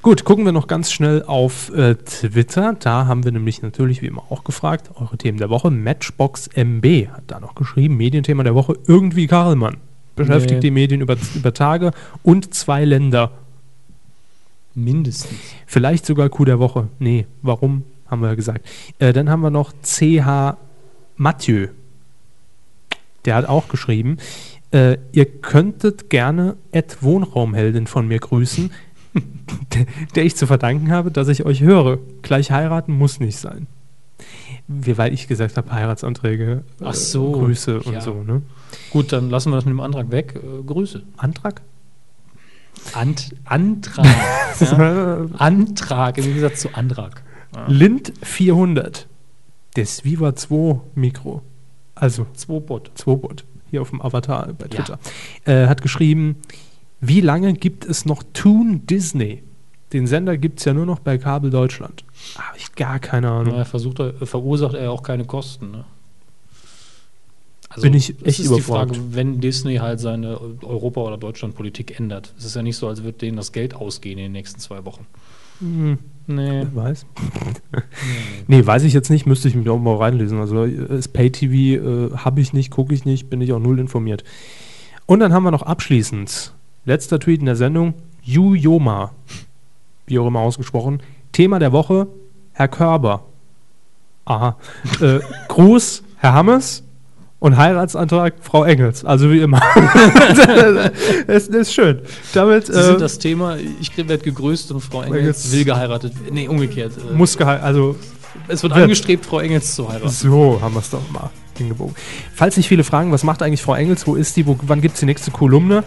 Gut, gucken wir noch ganz schnell auf äh, Twitter. Da haben wir nämlich natürlich wie immer auch gefragt, eure Themen der Woche. Matchbox MB hat da noch geschrieben, Medienthema der Woche, irgendwie Karlmann. Beschäftigt Nee. die Medien über, über Tage und zwei Länder. Mindestens. Vielleicht sogar Coup der Woche. Nee, warum, haben wir ja gesagt. Äh, dann haben wir noch CH Mathieu. Der hat auch geschrieben, äh, ihr könntet gerne Ed Wohnraumheldin von mir grüßen, der, ich zu verdanken habe, dass ich euch höre. Gleich heiraten muss nicht sein. Wie, weil ich gesagt habe, Heiratsanträge, äh, Ach so, Grüße und ja. so. Ne? Gut, dann lassen wir das mit dem Antrag weg. Äh, Grüße. Antrag? Ant Antrag. [LAUGHS] ja? Antrag, im Gegensatz zu Antrag. Lind 400. Das Viva 2 Mikro. Also Zwobot. Zwobot, hier auf dem Avatar bei Twitter, äh, hat geschrieben, wie lange gibt es noch Toon Disney? Den Sender gibt es ja nur noch bei Kabel Deutschland. Habe ich gar keine Ahnung. Er versucht, er, verursacht er auch keine Kosten. Ne? Also, Bin ich echt ist die. Frage, wenn Disney halt seine Europa- oder Deutschlandpolitik ändert. Es ist ja nicht so, als würde denen das Geld ausgehen in den nächsten zwei Wochen. Hm, Nee. weiß. [LAUGHS] nee, weiß ich jetzt nicht, müsste ich mich auch mal reinlesen. Also äh, das Pay-TV äh, habe ich nicht, gucke ich nicht, bin ich auch null informiert. Und dann haben wir noch abschließend, letzter Tweet in der Sendung, Yu Yoma, wie auch immer ausgesprochen, Thema der Woche, Herr Körber. Aha. äh, [LAUGHS] Gruß, Herr Hammes und Heiratsantrag, Frau Engels. Also wie immer. [LAUGHS] das, ist schön. Damit Sie äh, sind das Thema, ich werde gegrüßt und Frau Engels will geheiratet. Nee, umgekehrt. Äh, muss geheiratet, also es wird wird. angestrebt, Frau Engels zu heiraten. So haben wir es doch mal hingebogen. Falls sich viele fragen, was macht eigentlich Frau Engels, wo ist die, wo, wann gibt es die nächste Kolumne?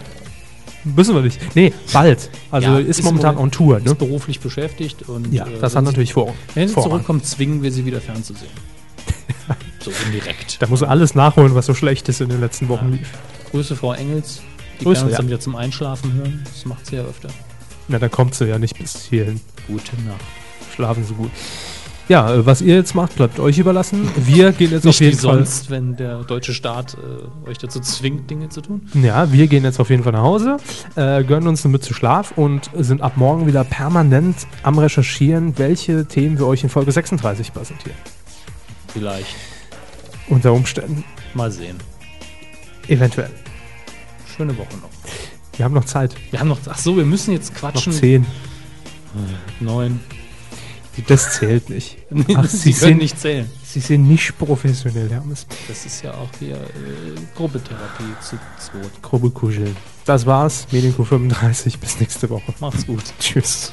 Wissen wir nicht. Nee, bald. Also Ja, ist, ist momentan on Tour. Ist Ne? beruflich beschäftigt und Ja, äh, das hat natürlich vor. Wenn sie Vorrang. zurückkommt, zwingen wir sie wieder fernzusehen. So indirekt. Da muss er alles nachholen, was so schlecht ist in den letzten Wochen lief. Grüße Frau Engels. Die Grüße, kann uns ja. dann wieder zum Einschlafen hören. Das macht sie ja öfter. Na, da kommt sie ja nicht bis hierhin. Gute Nacht. Schlafen sie gut. Ja, äh, was ihr jetzt macht, bleibt euch überlassen. Wir gehen jetzt [LAUGHS] auf Nicht wie jeden Fall. sonst, wenn der deutsche Staat äh, euch dazu zwingt, Dinge zu tun. Ja, wir gehen jetzt auf jeden Fall nach Hause, äh, gönnen uns eine Mütze Schlaf und sind ab morgen wieder permanent am Recherchieren, welche Themen wir euch in Folge 36 präsentieren. Vielleicht. Unter Umständen. Mal sehen. Eventuell. Schöne Woche noch. Wir haben noch Zeit. Wir haben noch. Ach so, wir müssen jetzt Noch quatschen. zehn. Neun. Das zählt nicht. [LAUGHS] Ach, Sie, Sie können sind- nicht zählen. Sie sind nicht professionell, Hermes. Das ist ja auch hier äh, Gruppetherapie zu zweit. Grobe Kuscheln. Das war's. Medienco 35. Bis nächste Woche. Macht's gut. Tschüss.